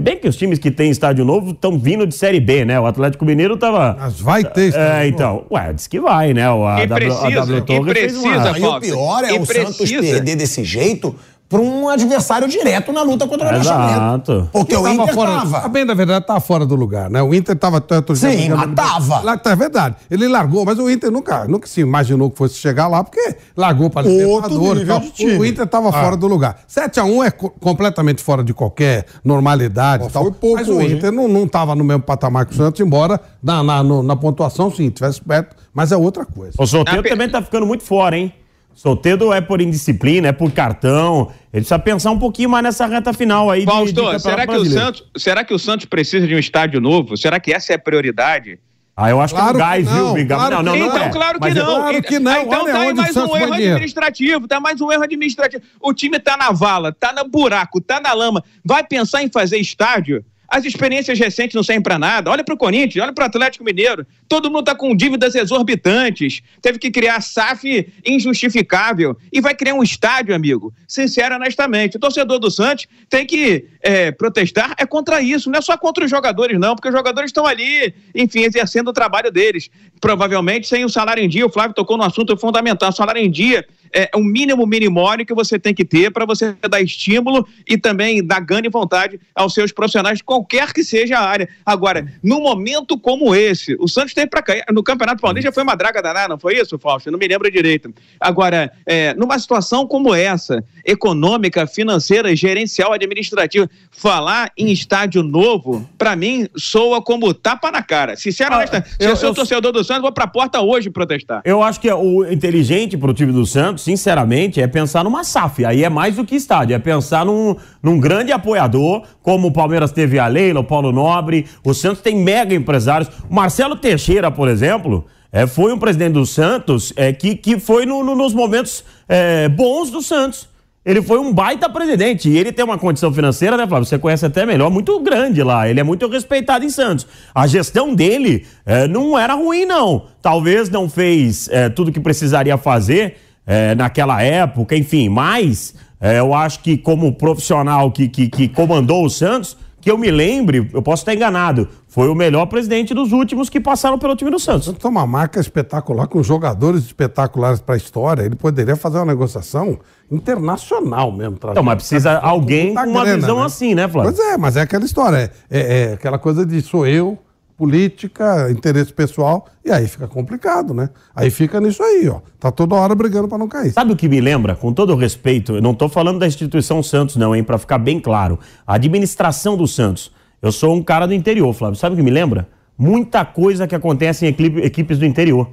Se bem que os times que têm estádio novo estão vindo de Série B, né? O Atlético Mineiro tava. Mas vai ter estádio É, novo. então. Ué, diz que vai, né? O, a Quem W- a precisa, W Torre fez uma- precisa, Aí o Fausto, pior é e o Santos precisa. perder desse jeito para um adversário direto na luta contra o rebaixamento. Exato. Porque o Tava Inter fora, tava. A bem da verdade, tava fora do lugar, né? O Inter tava. tanto Sim, mas tava. Lá, tá, é verdade. Ele largou, mas o Inter nunca, nunca se imaginou que fosse chegar lá, porque largou para Outro Libertadores. e nível tal. de time. O Inter tava Ah. fora do lugar. 7x1 é co- completamente fora de qualquer normalidade e tal. foi pouco mas o hoje, Inter não, não tava no mesmo patamar que o Santos, embora na, na, no- na pontuação, sim, tivesse perto, mas é outra coisa. O Soteldo A pe- também tá ficando muito fora, hein? Soteldo é por indisciplina, é por cartão. Ele precisa pensar um pouquinho mais nessa reta final aí Fausto, será que, o. Santos, será que o Santos precisa de um estádio novo? Será que essa é a prioridade? Ah, eu acho Claro que é um gás, não, viu, claro não, não, não, não. então, é. claro que Mas é- não. Claro que não. ah, Então Olha tá aí mais um erro administrativo, tá mais um erro administrativo. O time tá na vala, tá no buraco, tá na lama. Vai pensar em fazer estádio? As experiências recentes não servem pra nada. Olha pro Corinthians, olha pro Atlético Mineiro. Todo mundo tá com dívidas exorbitantes. Teve que criar SAF injustificável. E vai criar um estádio, amigo. Sincero, honestamente. O torcedor do Santos tem que é, protestar é contra isso. Não é só contra os jogadores, não, porque os jogadores estão ali, enfim, exercendo o trabalho deles. Provavelmente sem o salário em dia. O Flávio tocou no assunto fundamental. O salário em dia é o mínimo minimório que você tem que ter para você dar estímulo e também dar ganho e vontade aos seus profissionais, qualquer que seja a área. Agora, num momento como esse, o Santos teve para cair. No Campeonato Paulista foi uma draga danada, não foi isso, Fausto? Eu não me lembro direito. Agora, é, numa situação como essa, econômica, financeira, gerencial, administrativa, falar em estádio novo, para mim, soa como tapa na cara. Sincero, Ah, honesta, se eu- eu sou eu- torcedor do Santos, vou pra porta hoje protestar. Eu acho que é o inteligente pro time do Santos, sinceramente, é pensar numa SAF. Aí é mais do que estádio, é pensar num, num grande apoiador, como o Palmeiras teve a Leila, o Paulo Nobre. O Santos tem mega empresários. O Marcelo Teixeira, por exemplo, é, foi um presidente do Santos é, que, que foi no- no- nos momentos é, bons do Santos. Ele foi um baita presidente e ele tem uma condição financeira, né, Flávio? Você conhece até melhor, muito grande lá. Ele é muito respeitado em Santos. A gestão dele eh, não era ruim, não. Talvez não fez eh, tudo que precisaria fazer eh, naquela época, enfim, mas eh, eu acho que como profissional que, que, que comandou o Santos, que eu me lembre, eu posso estar enganado, foi o melhor presidente dos últimos que passaram pelo time do Santos. Santos uma marca espetacular, com jogadores espetaculares para a história. Ele poderia fazer uma negociação internacional mesmo. trazer Então, mas precisa muita alguém com uma grana, visão assim, né, Flávio? Pois é, mas é aquela história. É, é- é aquela coisa de sou eu, política, interesse pessoal, e aí fica complicado, né? Aí fica nisso aí, ó. Tá toda hora brigando para não cair. Sabe o que me lembra? Com todo o respeito, eu não estou falando da instituição Santos, não, hein? Para ficar bem claro. A administração do Santos. Eu sou um cara do interior, Flávio. Sabe o que me lembra? Muita coisa que acontece em equipe- equipes do interior.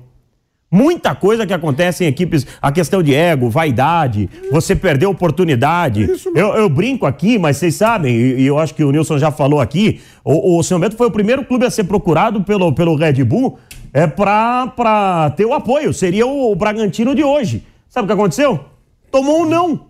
Muita coisa que acontece em equipes, a questão de ego, vaidade, você perdeu oportunidade. Eu, eu brinco aqui, mas vocês sabem, e, e eu acho que o Nilson já falou aqui, o, o São Bento foi o primeiro clube a ser procurado pelo, pelo Red Bull é, para ter o apoio. Seria o, o Bragantino de hoje. Sabe o que aconteceu? Tomou um não.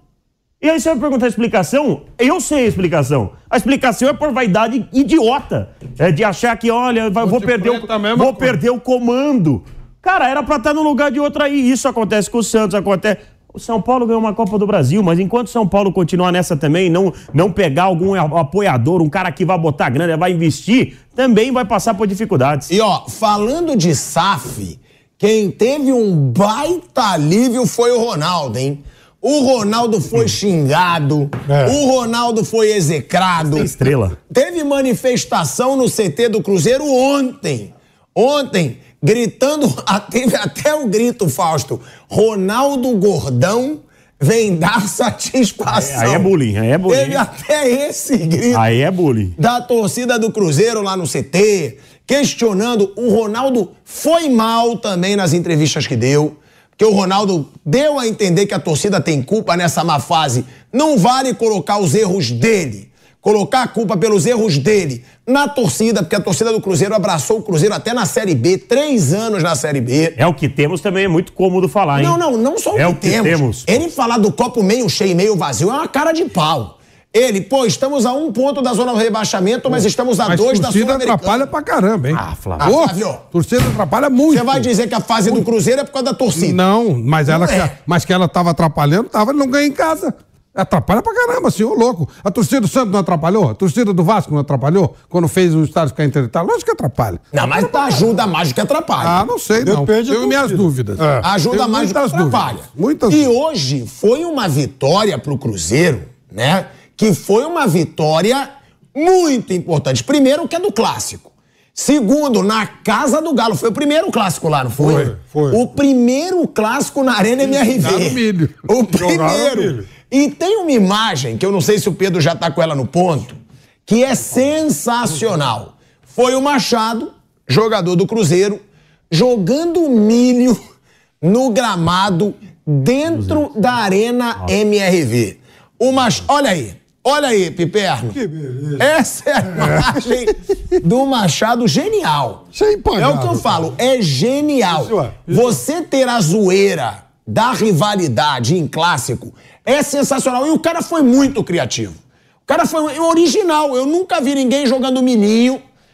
E aí você vai perguntar a explicação? Eu sei a explicação. A explicação é por vaidade idiota. É de achar que, olha, vai- vou, de perder o, vou coisa. perder o comando. Cara, era pra estar no lugar de outro aí. Isso acontece com o Santos, acontece. O São Paulo ganhou uma Copa do Brasil, mas enquanto o São Paulo continuar nessa também, não, não pegar algum apoiador, um cara que vai botar grana, vai investir, também vai passar por dificuldades. E ó, falando de SAF, quem teve um baita alívio foi o Ronaldo, hein? O Ronaldo foi xingado. É. O Ronaldo foi execrado. Tem estrela. Teve manifestação no CT do Cruzeiro ontem. Ontem, gritando, teve até o grito, Fausto. Ronaldo Gordão vem dar satisfação. Aí é bullying, aí é bullying. Teve até esse grito Aí é bullying. da torcida do Cruzeiro lá no CT, questionando. O Ronaldo foi mal também nas entrevistas que deu. Porque o Ronaldo deu a entender que a torcida tem culpa nessa má fase. Não vale colocar os erros dele. Colocar a culpa pelos erros dele na torcida, porque a torcida do Cruzeiro abraçou o Cruzeiro até na Série B, três anos na Série B. É o que temos também, é muito cômodo falar, hein? Não, não, não só o, é que, o que temos. temos. Ele falar do copo meio cheio e meio vazio é uma cara de pau. Ele, pô, estamos a um ponto da zona do rebaixamento, mas estamos a Mas dois da torcida Sul-Americana. atrapalha pra caramba, hein? Ah, Flávio. Ô, Ah, Flávio. torcida atrapalha muito. Você vai dizer que a fase do Cruzeiro é por causa da torcida. Não, mas ela é. mas que ela tava atrapalhando, tava, ele não ganha em casa. Atrapalha pra caramba, senhor louco. A torcida do Santos não atrapalhou? A torcida do Vasco não atrapalhou? Quando fez o estádio ficar interditado? Lógico que atrapalha. Não, mas ajuda mais do que atrapalha. Ah, não sei, não. Depende da Tenho minhas torcida. dúvidas. É. Ajuda Tenho mais do que muitas atrapalha. dúvidas. Muitas e dúvidas. hoje foi uma vitória pro Cruzeiro, né? Que foi uma vitória muito importante. Primeiro, que é do clássico. Segundo, na casa do Galo. Foi o primeiro clássico lá, não foi? Foi, foi. O primeiro clássico na Arena MRV. Milho. O primeiro. milho. E tem uma imagem, que eu não sei se o Pedro já tá com ela no ponto, que é sensacional. Foi o Machado, jogador do Cruzeiro, jogando milho no gramado dentro da Arena MRV. O Mach... Olha aí, olha aí, Piperno. Que beleza. Essa é a imagem do Machado genial. Isso é impagável, É o que eu falo, é genial. Isso é, isso Você ter a zoeira da rivalidade em clássico é sensacional. E o cara foi muito criativo. O cara foi original. Eu nunca vi ninguém jogando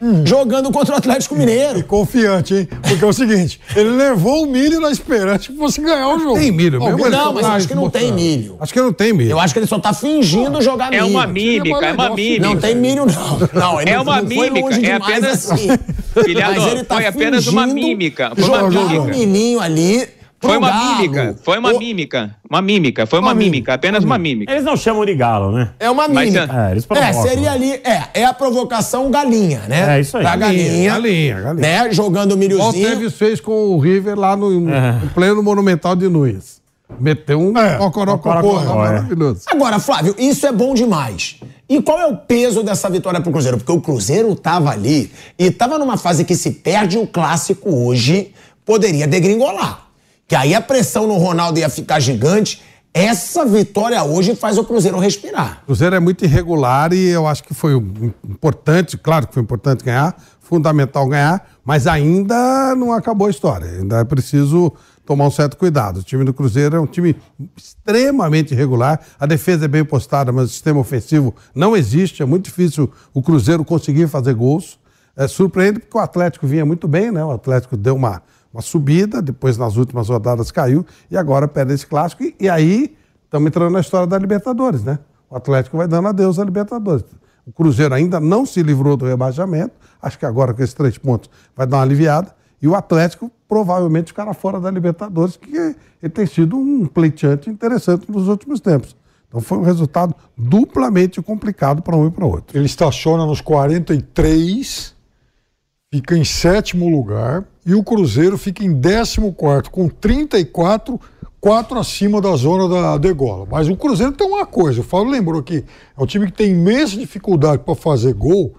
milhinho, jogando contra o Atlético E Mineiro. confiante, hein? Porque é o seguinte, ele levou o milho na esperança que fosse ganhar o jogo. Tem milho mesmo? Não, mas acho que não tem milho. Acho que não tem milho. Eu acho que ele só tá fingindo jogar milho. É uma mímica, é uma mímica. Não tem milho, não. Não, ele É não- uma não foi mímica, longe é demais apenas- assim. Filhado, Mas ele tá foi apenas uma mímica, foi uma jogar mímica. um milhinho ali Foi uma Galo. mímica, foi uma O- mímica. Uma mímica, foi uma Uma mímica, mímica, apenas uma mímica. Eles não chamam de galo, né? É uma Mas, mímica. é, eles é, seria né? ali. É, é a provocação galinha, né? É, isso aí. Da galinha. Galinha, galinha. Né? Jogando milhozinho. teve fez com o River lá no, no pleno Monumental de Nunes. Meteu um É, lá, é. maravilhoso. Agora, Flávio, isso é bom demais. E qual é o peso dessa vitória pro Cruzeiro? Porque o Cruzeiro tava ali e tava numa fase que se perde o clássico hoje, poderia degringolar. Que aí a pressão no Ronaldo ia ficar gigante. Essa vitória hoje faz o Cruzeiro respirar. O Cruzeiro é muito irregular e eu acho que foi importante, claro que foi importante ganhar, fundamental ganhar, mas ainda não acabou a história. Ainda é preciso tomar um certo cuidado. O time do Cruzeiro é um time extremamente irregular. A defesa é bem postada, mas o sistema ofensivo não existe. É muito difícil o Cruzeiro conseguir fazer gols. É, surpreende porque o Atlético vinha muito bem, né? O Atlético deu uma, uma subida, depois nas últimas rodadas caiu e agora perde esse clássico. E, e aí estamos entrando na história da Libertadores, né? O Atlético vai dando adeus à Libertadores. O Cruzeiro ainda não se livrou do rebaixamento. Acho que agora com esses três pontos vai dar uma aliviada. E o Atlético provavelmente ficará fora da Libertadores, que ele tem sido um pleiteante interessante nos últimos tempos. Então foi um resultado duplamente complicado para um e para outro. Ele estaciona nos 43, fica em sétimo lugar, e o Cruzeiro fica em 14 com 34, 4 acima da zona da degola. Mas o Cruzeiro tem uma coisa, o Fábio lembrou aqui, é um time que tem imensa dificuldade para fazer gol,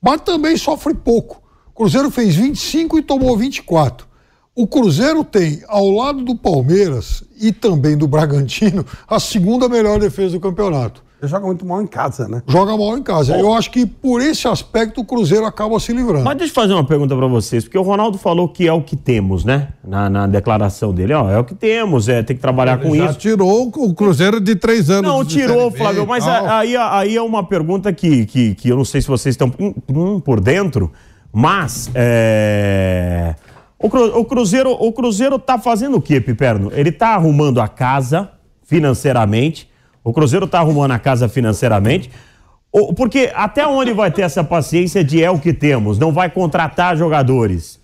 mas também sofre pouco. O Cruzeiro fez 25 e tomou 24. O Cruzeiro tem, ao lado do Palmeiras e também do Bragantino, a segunda melhor defesa do campeonato. Ele joga muito mal em casa, né? Joga mal em casa. Eu acho que por esse aspecto o Cruzeiro acaba se livrando. Mas deixa eu fazer uma pergunta pra vocês, porque o Ronaldo falou que é o que temos, né? Na, na declaração dele, ó, é o que temos, é, tem que trabalhar com Já isso. tirou o Cruzeiro de três anos. Não, tirou, Flávio, mas a- aí, aí é uma pergunta que, que, que eu não sei se vocês estão por dentro, mas é, o, Cru- o Cruzeiro o Cruzeiro tá fazendo o quê, Piperno? Ele tá arrumando a casa financeiramente, o Cruzeiro tá arrumando a casa financeiramente, porque até onde vai ter essa paciência de é o que temos, não vai contratar jogadores?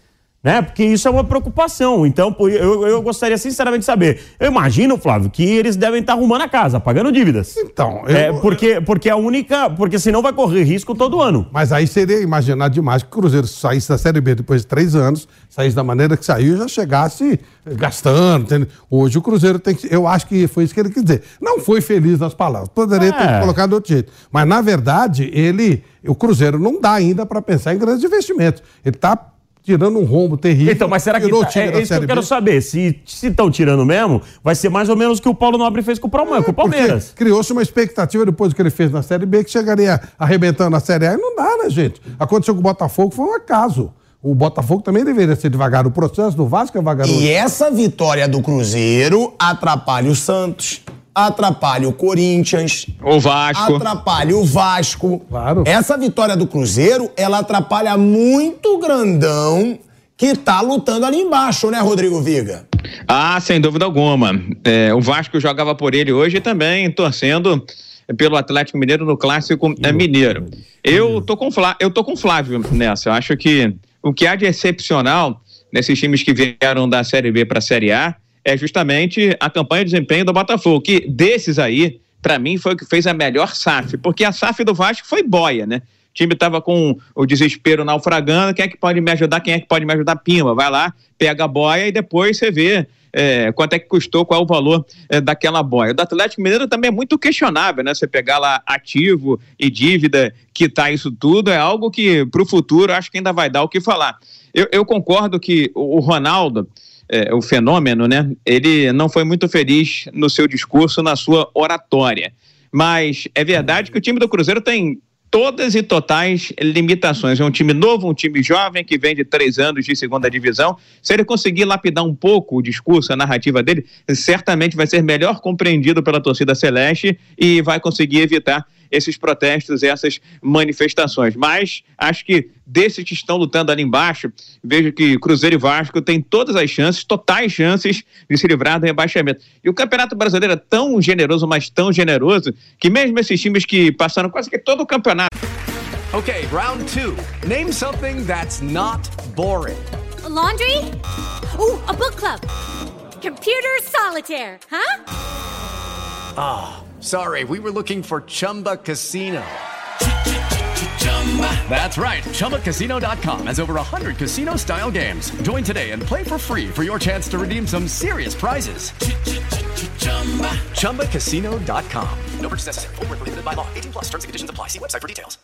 Né? Porque isso é uma preocupação. Então, eu, eu gostaria sinceramente de saber. Eu imagino, Flávio, que eles devem estar arrumando a casa, pagando dívidas. Então, É, eu- porque, porque a única. Porque senão vai correr risco todo ano. Mas aí seria imaginar demais que o Cruzeiro saísse da Série B depois de três anos, saísse da maneira que saiu e já chegasse gastando. entendeu? Hoje o Cruzeiro tem que. Eu acho que foi isso que ele quis dizer. Não foi feliz nas palavras. Poderia ter É. colocado de outro jeito. Mas, na verdade, ele. O Cruzeiro não dá ainda para pensar em grandes investimentos. Ele está tirando um rombo terrível. Então, mas será que. tirou o tá- time é, da é isso que eu Série quero B. saber. Se estão tirando mesmo, vai ser mais ou menos o que o Paulo Nobre fez com o, Palme- com o Porque Palmeiras. Criou-se uma expectativa depois do que ele fez na Série B que chegaria arrebentando na Série A. E não dá, né, gente? Aconteceu com o Botafogo, foi um acaso. O Botafogo também deveria ser devagar. O processo do Vasco é vagaroso. E essa vitória do Cruzeiro atrapalha o Santos, atrapalha o Corinthians, O Vasco. atrapalha o Vasco. Claro. Essa vitória do Cruzeiro, ela atrapalha muito o grandão que tá lutando ali embaixo, né, Rodrigo Viga? Ah, sem dúvida alguma. É, o Vasco jogava por ele hoje também, torcendo pelo Atlético Mineiro no clássico é, mineiro. Eu tô com Flá- eu tô com o Flávio nessa. Eu acho que o que há de excepcional nesses times que vieram da Série B para a Série A é justamente a campanha de desempenho do Botafogo, que desses aí, para mim, foi o que fez a melhor SAF, porque a SAF do Vasco foi boia, né? O time estava com o desespero naufragando. Quem é que pode me ajudar? Quem é que pode me ajudar? Pima, vai lá, pega a boia e depois você vê é, quanto é que custou, qual é o valor é, daquela boia. O do Atlético Mineiro também é muito questionável, né? Você pegar lá ativo e dívida, quitar isso tudo, é algo que para o futuro acho que ainda vai dar o que falar. Eu, eu concordo que o o Ronaldo, é, o fenômeno, né? Ele não foi muito feliz no seu discurso, na sua oratória. Mas é verdade que o time do Cruzeiro tem todas e totais limitações. É um time novo, um time jovem que vem de três anos de segunda divisão. Se ele conseguir lapidar um pouco o discurso, a narrativa dele, certamente vai ser melhor compreendido pela torcida celeste e vai conseguir evitar esses protestos, essas manifestações. Mas acho que desses que estão lutando ali embaixo, vejo que Cruzeiro e Vasco têm todas as chances, totais chances de se livrar do rebaixamento. E o Campeonato Brasileiro é tão generoso, mas tão generoso, que mesmo esses times que passaram quase que todo o campeonato Okay, round two. Name something that's not boring. A laundry? Ooh, a book club. Computer solitaire, huh? Sorry, we were looking for Chumba Casino. That's right. ChumbaCasino.com has over 100 casino style games. Join today and play for free for your chance to redeem some serious prizes. ChumbaCasino.com. No purchase necessary. Prohibited by law. 18 plus terms and conditions apply. See website for details.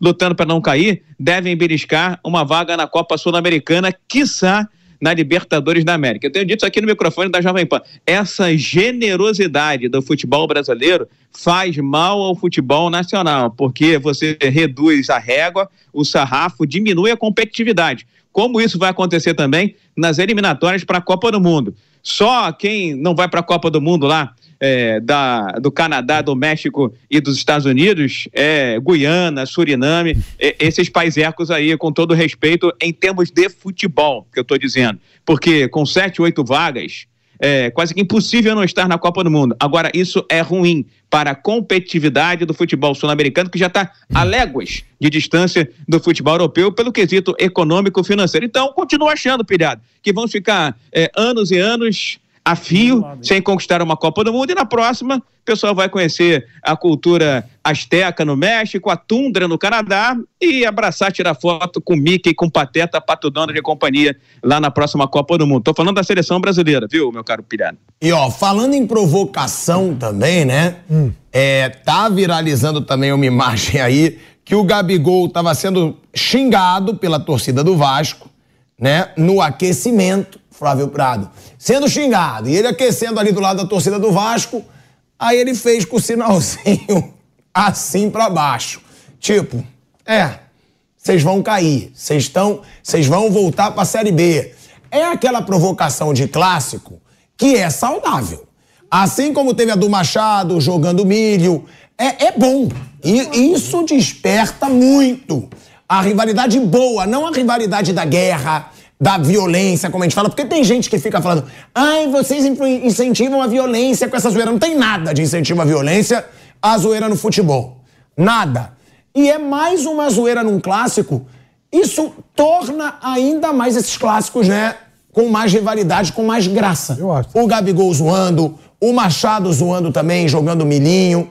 lutando para não cair, devem beliscar uma vaga na Copa Sul-Americana, quiçá na Libertadores da América. Eu tenho dito isso aqui no microfone da Jovem Pan. Essa generosidade do futebol brasileiro faz mal ao futebol nacional, porque você reduz a régua, o sarrafo, diminui a competitividade. Como isso vai acontecer também nas eliminatórias para a Copa do Mundo. Só quem não vai para a Copa do Mundo lá, é, da, do Canadá, do México e dos Estados Unidos, é, Guiana, Suriname, é, esses paisecos aí, com todo respeito, em termos de futebol, que eu estou dizendo. Porque com sete, oito vagas, é quase que impossível não estar na Copa do Mundo. Agora, isso é ruim para a competitividade do futebol sul-americano, que já está a léguas de distância do futebol europeu pelo quesito econômico-financeiro. Então, continuo achando, pilhado, que vão ficar é, anos e anos a fio, sem conquistar uma Copa do Mundo, e na próxima o pessoal vai conhecer a cultura asteca no México, a tundra no Canadá e abraçar, tirar foto com Mickey, com Pateta, Pato Donald e companhia lá na próxima Copa do Mundo. Tô falando da seleção brasileira, viu, meu caro pilhado? E ó, falando em provocação também, né? É, tá viralizando também uma imagem aí que o Gabigol tava sendo xingado pela torcida do Vasco, né? No aquecimento, Flávio Prado. Sendo xingado. E ele aquecendo ali do lado da torcida do Vasco, aí ele fez com o sinalzinho assim pra baixo. Tipo, é, vocês vão cair, vocês estão, vocês vão voltar pra Série B. É aquela provocação de clássico que é saudável. Assim como teve a do Machado jogando milho, é, é bom. E isso desperta muito. A rivalidade boa, não a rivalidade da guerra, da violência, como a gente fala, porque tem gente que fica falando, ai, vocês incentivam a violência com essa zoeira. Não tem nada de incentivo à violência, a zoeira no futebol. Nada. E é mais uma zoeira num clássico isso torna ainda mais esses clássicos, né? Com mais rivalidade, com mais graça. Eu acho. O Gabigol zoando, o Machado zoando também, jogando milinho.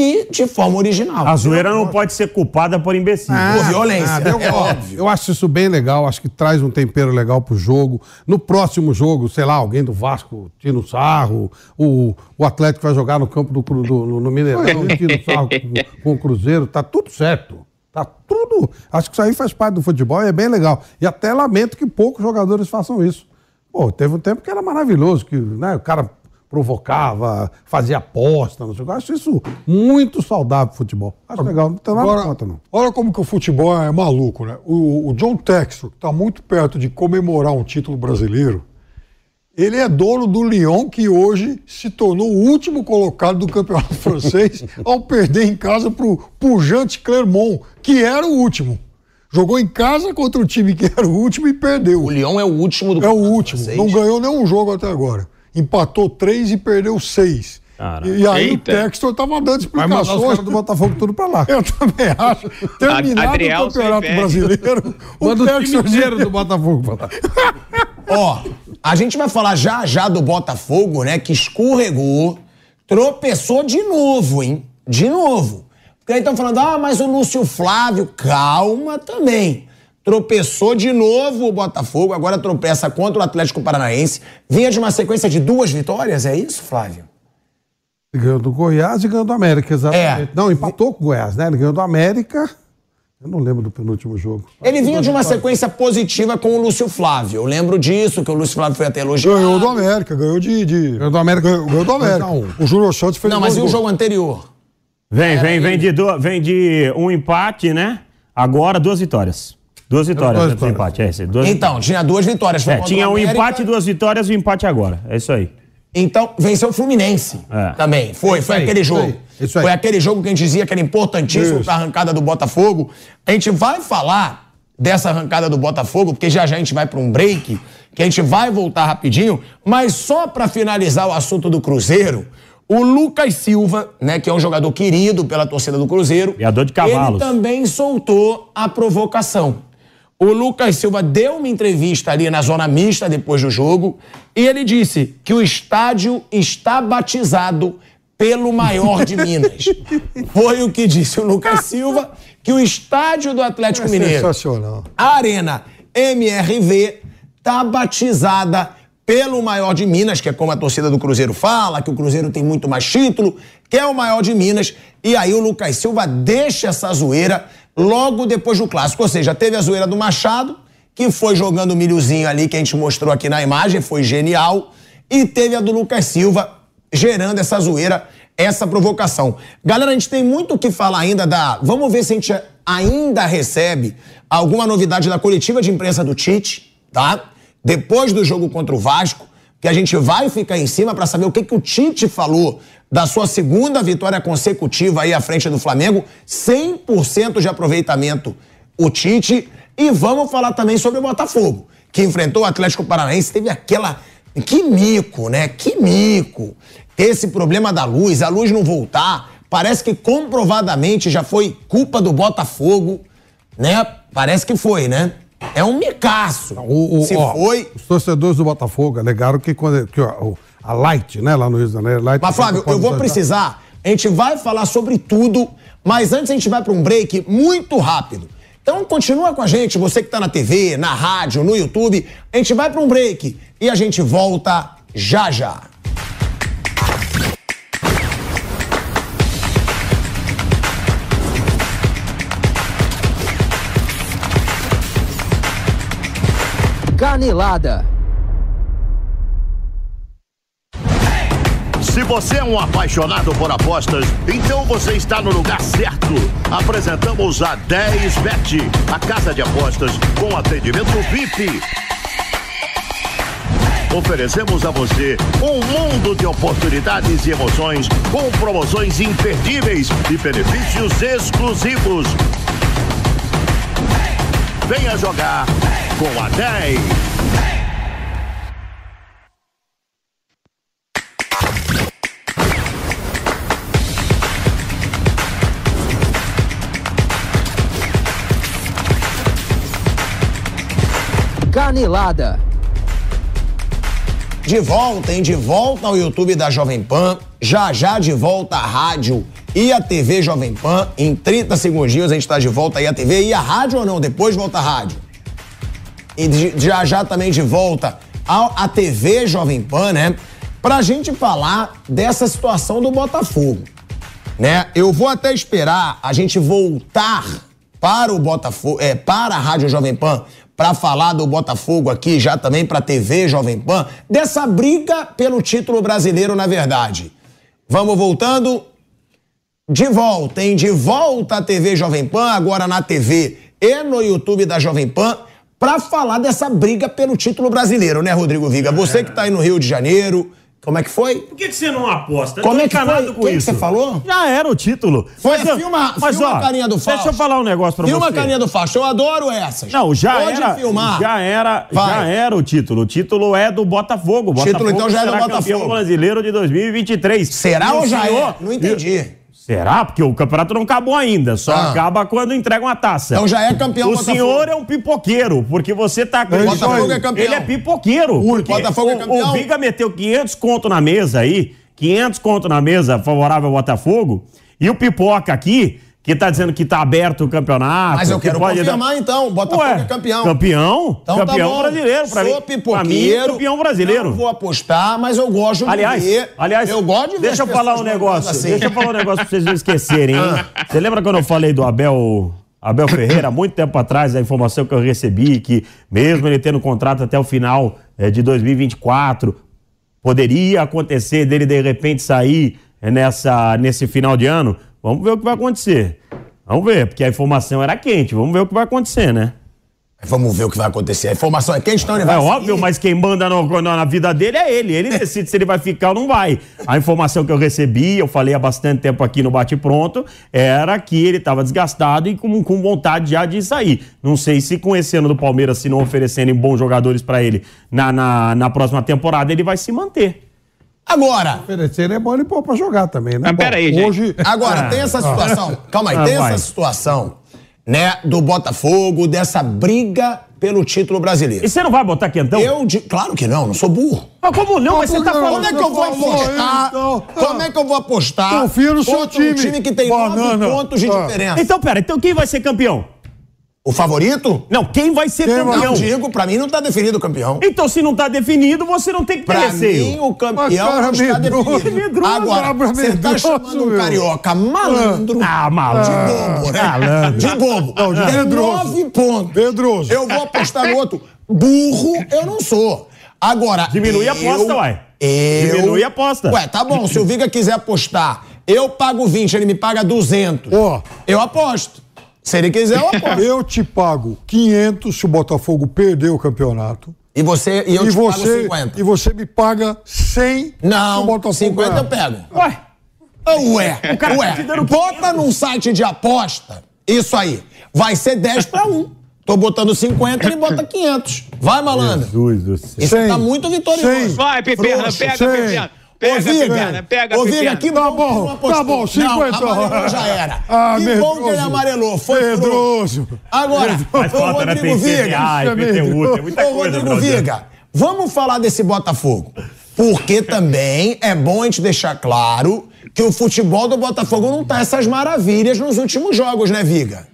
E de forma original. A zoeira não pode ser culpada por imbecil. Por violência, eu, é óbvio. eu acho isso bem legal, acho que traz um tempero legal pro jogo. No próximo jogo, sei lá, alguém do Vasco tira o sarro, o, o Atlético vai jogar no campo do, do- no, no Mineirão, tira o sarro com, com o Cruzeiro, tá tudo certo. Tá tudo. Acho que isso aí faz parte do futebol e é bem legal. E até lamento que poucos jogadores façam isso. Pô, teve um tempo que era maravilhoso, que né, o cara provocava, fazia aposta, não sei o que. Eu acho isso muito saudável pro futebol. Acho legal, não tem nada Agora, contra, não. olha como que o futebol é maluco, né? O, o John Textor, que está muito perto de comemorar um título brasileiro, ele é dono do Lyon, que hoje se tornou o último colocado do campeonato francês ao perder em casa para o Pujante Clermont, que era o último. Jogou em casa contra o time que era o último e perdeu. O Lyon é o último do É o campeonato último. francês. Não ganhou nenhum jogo até agora. Empatou três e perdeu seis. E, e aí Eita. o Textor estava dando Vai mandar os explicações. caras do Botafogo tudo pra lá. Eu também acho. Terminado Adriel o Campeonato Brasileiro, o Manda o time Textor inteiro do Botafogo pra lá. Ó, a gente vai falar já já do Botafogo, né? Que escorregou, tropeçou de novo, hein? De novo. Porque aí estão falando, ah, mas o Lúcio Flávio, calma também. Tropeçou de novo o Botafogo, agora tropeça contra o Atlético Paranaense. Vinha de uma sequência de duas vitórias, é isso, Flávio? Ele ganhou do Goiás e ganhou do América, exatamente. É. Não, empatou com o Goiás, né? Ele ganhou do América. Eu não lembro do penúltimo jogo. Ele vinha de uma sequência positiva com o Lúcio Flávio. Eu lembro disso, que o Lúcio Flávio foi até elogiado. Ganhou do América, ganhou de. de... Ganhou do América. Ganhou, ganhou do América. 2 a 1. O Júnior Santos fez Não, mas e o jogo anterior? Vem, vem, vem de, du- vem de um empate, né? Agora duas vitórias. Duas vitórias duas do vitórias. empate. É, esse, duas... Então, tinha duas vitórias. Foi É, tinha um América. empate, duas vitórias e o empate agora. É isso aí. Então, venceu o Fluminense É. também. Foi, foi aí, aquele isso jogo. aí, isso aí. Foi aquele jogo que a gente dizia que era importantíssimo para a arrancada do Botafogo. A gente vai falar dessa arrancada do Botafogo, porque já já a gente vai para um break, que a gente vai voltar rapidinho, mas só para finalizar o assunto do Cruzeiro, o Lucas Silva, né, que é um jogador querido pela torcida do Cruzeiro, Criador de cavalos. ele também soltou a provocação. O Lucas Silva deu uma entrevista ali na zona mista depois do jogo e ele disse que o estádio está batizado pelo maior de Minas. Foi o que disse o Lucas Silva, que o estádio do Atlético É Mineiro, sensacional. a Arena MRV, tá batizada pelo maior de Minas, que é como a torcida do Cruzeiro fala, que o Cruzeiro tem muito mais título, que é o maior de Minas. E aí o Lucas Silva deixa essa zoeira logo depois do clássico. Ou seja, teve a zoeira do Machado, que foi jogando o milhozinho ali, que a gente mostrou aqui na imagem, foi genial. E teve a do Lucas Silva, gerando essa zoeira, essa provocação. Galera, a gente tem muito o que falar ainda da. Vamos ver se a gente ainda recebe alguma novidade da coletiva de imprensa do Tite, tá? Depois do jogo contra o Vasco, que a gente vai ficar em cima para saber o que, que o Tite falou da sua segunda vitória consecutiva aí à frente do Flamengo, 100% de aproveitamento o Tite. E vamos falar também sobre o Botafogo, que enfrentou o Atlético Paranaense, teve aquela. Que mico, né? Que mico. Esse problema da luz, a luz não voltar, parece que comprovadamente já foi culpa do Botafogo, né? Parece que foi, né? É um micaço. O, o- Se ó, foi. Os torcedores do Botafogo alegaram que, quando, que ó, a Light, né, lá no Rio de Janeiro. Light Mas, Flávio, eu vou precisar. A gente vai falar sobre tudo, mas antes a gente vai para um break muito rápido. Então continua com a gente, você que tá na TV, na rádio, no YouTube. A gente vai para um break e a gente volta já já. Canelada. Se você é um apaixonado por apostas, então você está no lugar certo. Apresentamos a 10bet, a casa de apostas com atendimento VIP. Oferecemos a você um mundo de oportunidades e emoções com promoções imperdíveis e benefícios exclusivos. Venha jogar com a 10. Canelada. De volta, hein? De volta ao YouTube da Jovem Pan. Já já de volta à rádio e a TV Jovem Pan. Em 30 segundinhos a gente está de volta aí à TV e a rádio ou não? Depois volta à rádio. E de- já já também de volta ao- à TV Jovem Pan, né? Pra gente falar dessa situação do Botafogo. Né? Eu vou até esperar a gente voltar para o Botafogo, é, para a Rádio Jovem Pan, para falar do Botafogo aqui, já também para a TV Jovem Pan, dessa briga pelo título brasileiro, na verdade. Vamos voltando. De volta, hein? De volta à TV Jovem Pan, agora na TV e no YouTube da Jovem Pan, para falar dessa briga pelo título brasileiro, né, Rodrigo Viga? Você que tá aí no Rio de Janeiro, como é que foi? Por que, que você não aposta? Como é que foi? com O que você falou? Já era o título. Foi, Mas, filma, mas, filma ó, a carinha do Fausto. Deixa eu falar um negócio pra Filma você. a carinha do Fausto, eu adoro essas. Não, já Pode era. filmar. Já era, Vai. já era o título. O título é do Botafogo. O Título, Botafogo então, já é do Botafogo. campeão brasileiro de 2023. Será E o ou já senhor- é? Não entendi. Será? Porque o campeonato não acabou ainda. Só Ah. acaba quando entregam a taça. Então já é campeão O Botafogo. senhor é um pipoqueiro, porque você tá O Botafogo é campeão. Ele é pipoqueiro. O Botafogo é campeão. O Viga meteu 500 conto na mesa aí, 500 conto na mesa favorável ao Botafogo, e o Pipoca aqui, que tá dizendo que tá aberto o campeonato. Mas eu que quero dar- confirmar então, o Botafogo Ué, é campeão. Campeão? Então tá campeão bom. brasileiro, pra Sou mim. Pra mim, pipoqueiro. campeão brasileiro. Não vou apostar, mas eu gosto de Aliás, ver. aliás, eu gosto de ver deixa eu falar um negócio. assim. Deixa eu falar um negócio pra vocês não esquecerem, hein? Ah. Você lembra quando eu falei do Abel, Abel Ferreira, há muito tempo atrás, a informação que eu recebi, que mesmo ele tendo contrato até o final eh, de 2024, poderia acontecer dele de repente sair eh, nessa, nesse final de ano? Vamos ver o que vai acontecer. Vamos ver, porque a informação era quente. Vamos ver o que vai acontecer, né? Vamos ver o que vai acontecer. A informação é quente, então ele vai. É óbvio, mas quem manda no- na, na vida dele é ele. Ele decide se ele vai ficar ou não vai. A informação que eu recebi, eu falei há bastante tempo aqui no Bate Pronto, era que ele estava desgastado e com, com vontade já de sair. Não sei se com esse ano do Palmeiras, se não oferecerem bons jogadores para ele na, na, na próxima temporada, ele vai se manter. Agora, Oferecer é bom ele pôr pra jogar também, né? Mas Bom, peraí, gente. Hoje, agora Ah. tem essa situação. Calma aí, Ah, tem vai. essa situação, né, do Botafogo, dessa briga pelo título brasileiro. E você não vai botar quentão? Eu, de... claro que não, não sou burro. Mas como não? Mas você tá falando. Como é que eu vou apostar? então. Como é que eu vou apostar? Confia no seu contra um time. time que tem nove Banana. pontos de Ah. diferença. Então, pera, então quem vai ser campeão? O favorito? Não, quem vai ser Quem campeão? Não, digo, pra mim não tá definido o campeão. Então, se não tá definido, você não tem que ter Pra receio. mim, o campeão cara, não está medroso, definido. medroso, Agora, você tá medroso, chamando um carioca malandro. Ah, malandro. De bobo, né? Malandro. De bobo. Não, de Tem medroso. nove pontos. Pedroso. Eu vou apostar no outro. Burro, eu não sou. Agora. Diminui a aposta, uai. Eu... Diminui a aposta. Ué, tá bom. Se o Viga quiser apostar, eu pago 20, ele me paga 200. Ó. Eu aposto. Se ele quiser, eu aposto. Eu te pago 500 se o Botafogo perder o campeonato. E você e eu e te pago você, 50. E você me paga 100 se o Não, Botafogo 50 eu ganhar. pego. Ué, Ué, cara tá ué, dando bota num site de aposta, isso aí, vai ser 10 pra 1. Tô botando 50, ele bota 500. Vai, malandro. Jesus do céu. Isso Cem. tá muito vitorioso. Cem. Vai, Piperna, Frouxo, pega, cem. Pega, Ô, Viga, pega, Ô, Viga, Piperna. que Tá bom, tá bom, 50. Não, amarelou já era. Ah, que bom que ele amarelou. Foi Medroso. Agora, Faz ô, falta, né? Rodrigo Viga. IPTU, tem muita Ô, coisa, Rodrigo. Viga, vamos falar desse Botafogo. Porque também é bom a gente deixar claro que o futebol do Botafogo não tá essas maravilhas nos últimos jogos, né, Viga?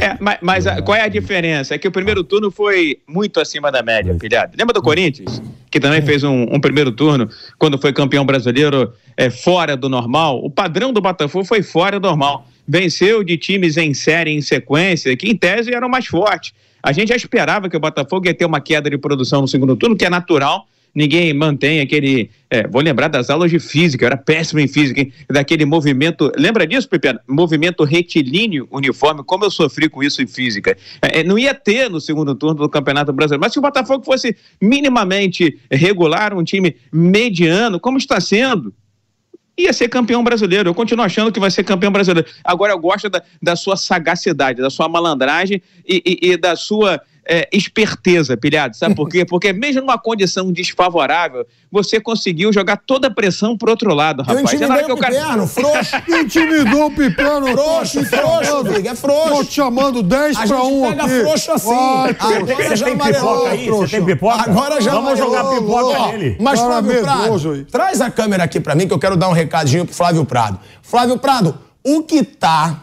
É, mas, mas a- qual é a diferença? É que o primeiro turno foi muito acima da média, pilhado. Lembra do Corinthians? Que também fez um, um primeiro turno, quando foi campeão brasileiro é, fora do normal. O padrão do Botafogo foi fora do normal. Venceu de times em série, em sequência, que em tese eram mais fortes. A gente já esperava que o Botafogo ia ter uma queda de produção no segundo turno, que é natural. Ninguém mantém aquele. é, vou lembrar das aulas de física, eu era péssimo em física, hein? daquele movimento. Lembra disso, Pepe? Movimento retilíneo uniforme, como eu sofri com isso em física. É, é, não ia ter no segundo turno do Campeonato Brasileiro. Mas se o Botafogo fosse minimamente regular, um time mediano, como está sendo, ia ser campeão brasileiro. Eu continuo achando que vai ser campeão brasileiro. Agora eu gosto da, da sua sagacidade, da sua malandragem e, e- e da sua é, esperteza, pilhado. Sabe por quê? Porque mesmo numa condição desfavorável, você conseguiu jogar toda a pressão pro outro lado, Eu rapaz. É hora intimidei que o o cara- Piperno, frouxo. Intimidou o Piperno. Frouxo, frouxo, Viga, é frouxo. Tô te chamando 10 A pra gente 1 pega aqui. frouxo assim. Vai. Agora já tem amarelou. pipoca aí? Você tem pipoca? Agora já Vamos amarelou. jogar pipoca Ó, nele. Mas Cara Flávio medroso Prado, traz a câmera aqui pra mim que eu quero dar um recadinho pro Flávio Prado. Flávio Prado, o que tá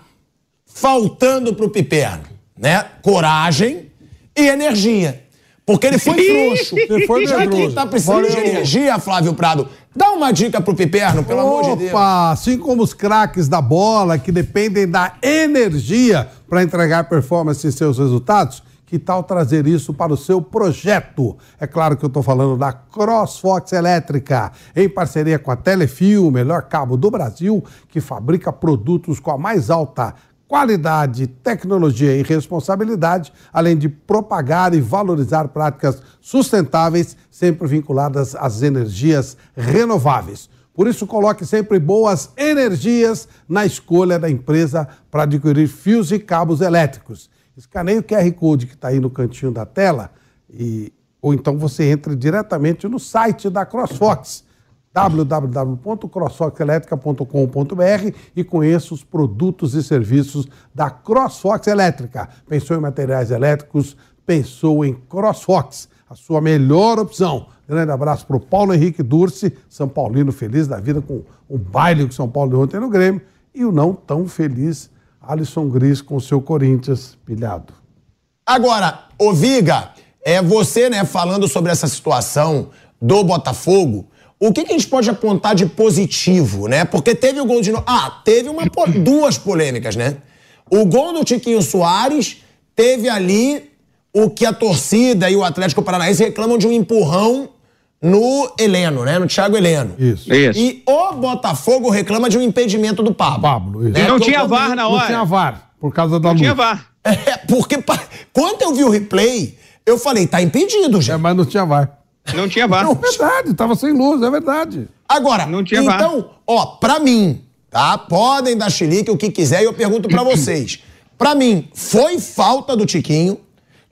faltando pro Piperno, né? Coragem e energia. Porque ele foi frouxo. Ele foi Já que medroso. tá precisando de Valeu. energia, Flávio Prado, dá uma dica pro Piperno, pelo amor de Deus. Opa, assim como os craques da bola que dependem da energia para entregar performance em seus resultados, que tal trazer isso para o seu projeto? É claro que eu estou falando da CrossFox Elétrica, em parceria com a Telefio, o melhor cabo do Brasil, que fabrica produtos com a mais alta qualidade, tecnologia e responsabilidade, além de propagar e valorizar práticas sustentáveis, sempre vinculadas às energias renováveis. Por isso, coloque sempre boas energias na escolha da empresa para adquirir fios e cabos elétricos. Escaneie o QR Code que está aí no cantinho da tela e, ou então você entre diretamente no site da CrossFox www.crossfoxelétrica.com.br e conheça os produtos e serviços da CrossFox Elétrica. Pensou em materiais elétricos? Pensou em CrossFox, a sua melhor opção. Grande abraço para o Paulo Henrique Durce, São Paulino feliz da vida com o baile que São Paulo deu ontem no Grêmio, e o não tão feliz Alisson Gris com o seu Corinthians pilhado. Agora, ô Viga, é você, né, falando sobre essa situação do Botafogo, o que, que a gente pode apontar de positivo, né? Porque teve o gol de. no- Ah, teve uma, po- duas polêmicas, né? O gol do Tiquinho Soares teve ali o que a torcida e o Atlético Paranaense reclamam de um empurrão no Heleno, né? No Thiago Heleno. Isso. Isso. E o Botafogo reclama de um impedimento do Pablo. Pablo, isso. Né? Não Porque tinha o- VAR na Não hora. tinha VAR, por causa da Não luz. tinha VAR. É, porque pa- quando eu vi o replay, eu falei, tá impedido, É, gente. mas não tinha VAR. Não tinha VAR. Não, é verdade, tava sem luz, é verdade. Agora, Não tinha então, ó, pra mim, tá? Podem dar chilique o que quiser e eu pergunto pra vocês. Pra mim, foi falta do Tiquinho.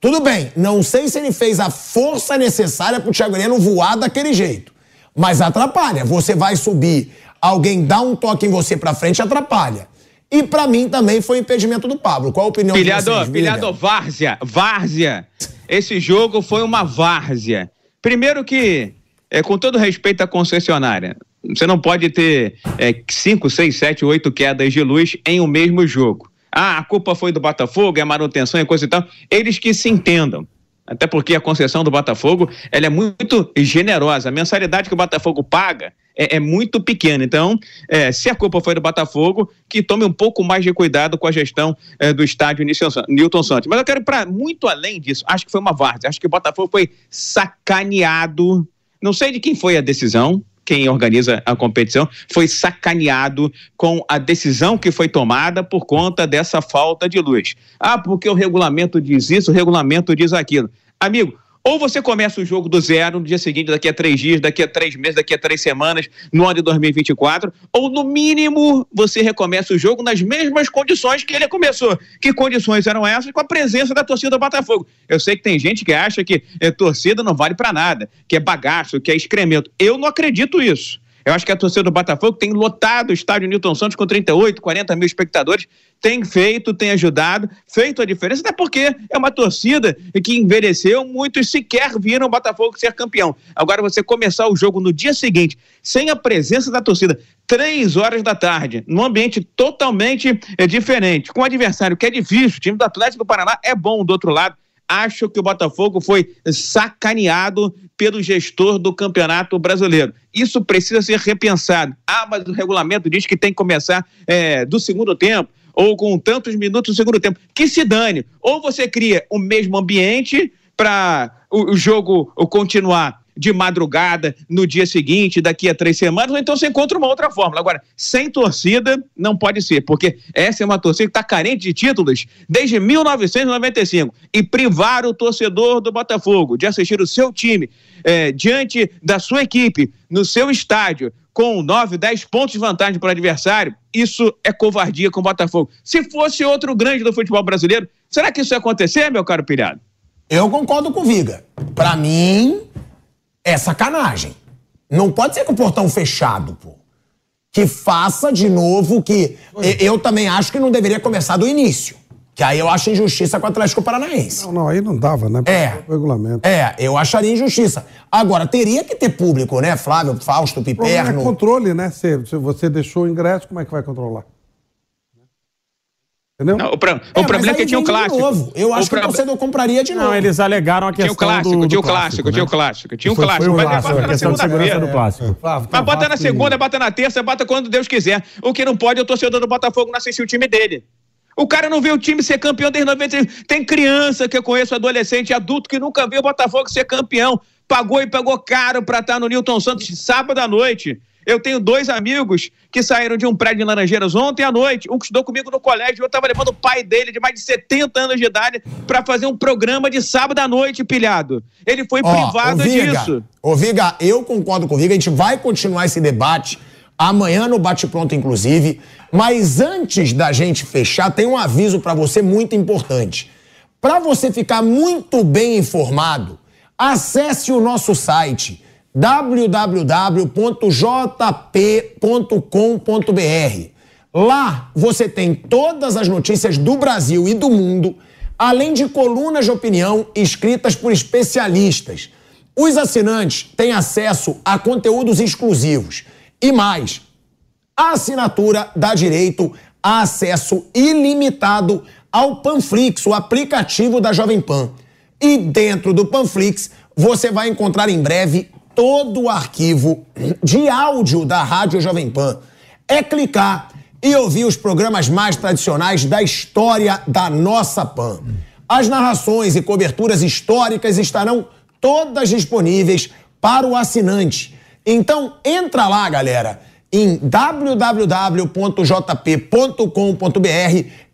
Tudo bem, não sei se ele fez a força necessária pro Thiago Heleno voar daquele jeito. Mas atrapalha. Você vai subir, alguém dá um toque em você pra frente, atrapalha. E pra mim também foi impedimento do Pablo. Qual a opinião de Pilhador, vocês? Viga? pilhador, várzea, várzea. Esse jogo foi uma várzea. Primeiro que, é, com todo respeito à concessionária, você não pode ter é, cinco, seis, sete, oito quedas de luz em o mesmo jogo. Ah, a culpa foi do Botafogo, é manutenção e coisa e tal. Eles que se entendam. Até porque a concessão do Botafogo ela é muito generosa. A mensalidade que o Botafogo paga é, é muito pequena. Então, é, se a culpa foi do Botafogo, que tome um pouco mais de cuidado com a gestão é, do estádio Newton Santos. Mas eu quero ir para muito além disso. Acho que foi uma várzea. Acho que o Botafogo foi sacaneado. Não sei de quem foi a decisão. Quem organiza a competição foi sacaneado com a decisão que foi tomada por conta dessa falta de luz. Ah, porque o regulamento diz isso, o regulamento diz aquilo. Amigo, ou você começa o jogo do zero no dia seguinte, daqui a três dias, daqui a três meses, daqui a três semanas, no ano de 2024, ou no mínimo você recomeça o jogo nas mesmas condições que ele começou. Que condições eram essas? Com a presença da torcida do Botafogo. Eu sei que tem gente que acha que eh, torcida não vale para nada, que é bagaço, que é excremento. Eu não acredito isso. Eu acho que a torcida do Botafogo tem lotado o estádio Newton Santos com 38, 40 mil espectadores, tem feito, tem ajudado, feito a diferença, até porque é uma torcida que envelheceu, muitos sequer viram o Botafogo ser campeão. Agora você começar o jogo no dia seguinte, sem a presença da torcida, três horas da tarde, num ambiente totalmente eh, diferente, com um adversário que é difícil, o time do Atlético do Paraná é bom do outro lado, acho que o Botafogo foi sacaneado pelo gestor do Campeonato Brasileiro. Isso precisa ser repensado. Ah, mas o regulamento diz que tem que começar eh, do segundo tempo ou com tantos minutos do segundo tempo. Que se dane. Ou você cria o mesmo ambiente para o, o jogo continuar de madrugada no dia seguinte, daqui a três semanas, ou então você encontra uma outra fórmula. Agora, sem torcida, não pode ser, porque essa é uma torcida que está carente de títulos desde 1995. E privar o torcedor do Botafogo de assistir o seu time eh, diante da sua equipe, no seu estádio, com 9, 10 pontos de vantagem para o adversário, isso é covardia com o Botafogo. Se fosse outro grande do futebol brasileiro, será que isso ia acontecer, meu caro pilhado? Eu concordo com o Viga. Pra mim, é sacanagem. Não pode ser com o portão fechado, pô. Que faça de novo que. Eu também acho que não deveria começar do início. Que aí eu acho injustiça com o Atlético Paranaense. Não, não, aí não dava, né? É. O regulamento. É, eu acharia injustiça. Agora, teria que ter público, né, Flávio, Fausto, O é Piperno? controle, né? Se, se você deixou o ingresso, como é que vai controlar? Entendeu? Não, o, pro- o mas problema é que tinha um de clássico. novo. Eu acho o que o pro- torcedor compraria de novo. Não, eles alegaram a Tinha questão o clássico, do, do tinha o clássico, tinha o né? clássico, tinha o Foi- clássico. Foi o Mas clássico, bota a na segunda-feira. do clássico. Flávio, Mas bota na segunda, bota na terça, bota quando Deus quiser. O que não pode é o torcedor do Botafogo não assistir o time dele. O cara não vê o time ser campeão desde 90. Tem criança que eu conheço, adolescente, adulto, que nunca viu o Botafogo ser campeão. Pagou e pagou caro pra estar no Newton Santos sábado à noite. Eu tenho dois amigos que saíram de um prédio em Laranjeiras ontem à noite. Um que estudou comigo no colégio, eu estava levando o pai dele, de mais de 70 anos de idade, pra fazer um programa de sábado à noite, pilhado. Ele foi Ó, privado ô, Viga, disso. Ô, Viga, eu concordo com o Viga, a gente vai continuar esse debate amanhã no Bate Pronto, inclusive. Mas antes da gente fechar, tem um aviso pra você muito importante. Pra você ficar muito bem informado, acesse o nosso site www.jp.com.br. Lá você tem todas as notícias do Brasil e do mundo, além de colunas de opinião escritas por especialistas. Os assinantes têm acesso a conteúdos exclusivos. E mais, a assinatura dá direito a acesso ilimitado ao Panflix, o aplicativo da Jovem Pan. E dentro do Panflix, você vai encontrar em breve todo o arquivo de áudio da Rádio Jovem Pan. É clicar e ouvir os programas mais tradicionais da história da nossa Pan. As narrações e coberturas históricas estarão todas disponíveis para o assinante. Então, entra lá, galera, em www.jp.com.br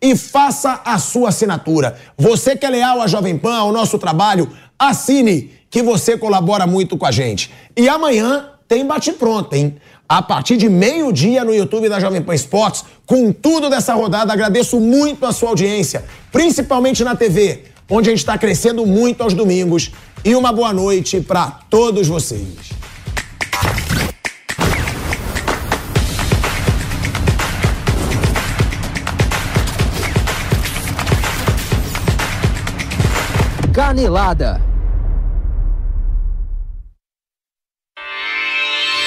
e faça a sua assinatura. Você que é leal à Jovem Pan, ao nosso trabalho, assine, que você colabora muito com a gente. E amanhã tem bate pronto, hein? A partir de meio-dia no YouTube da Jovem Pan Esportes, com tudo dessa rodada, agradeço muito a sua audiência, principalmente na TV, onde a gente está crescendo muito aos domingos. E uma boa noite para todos vocês. Canelada.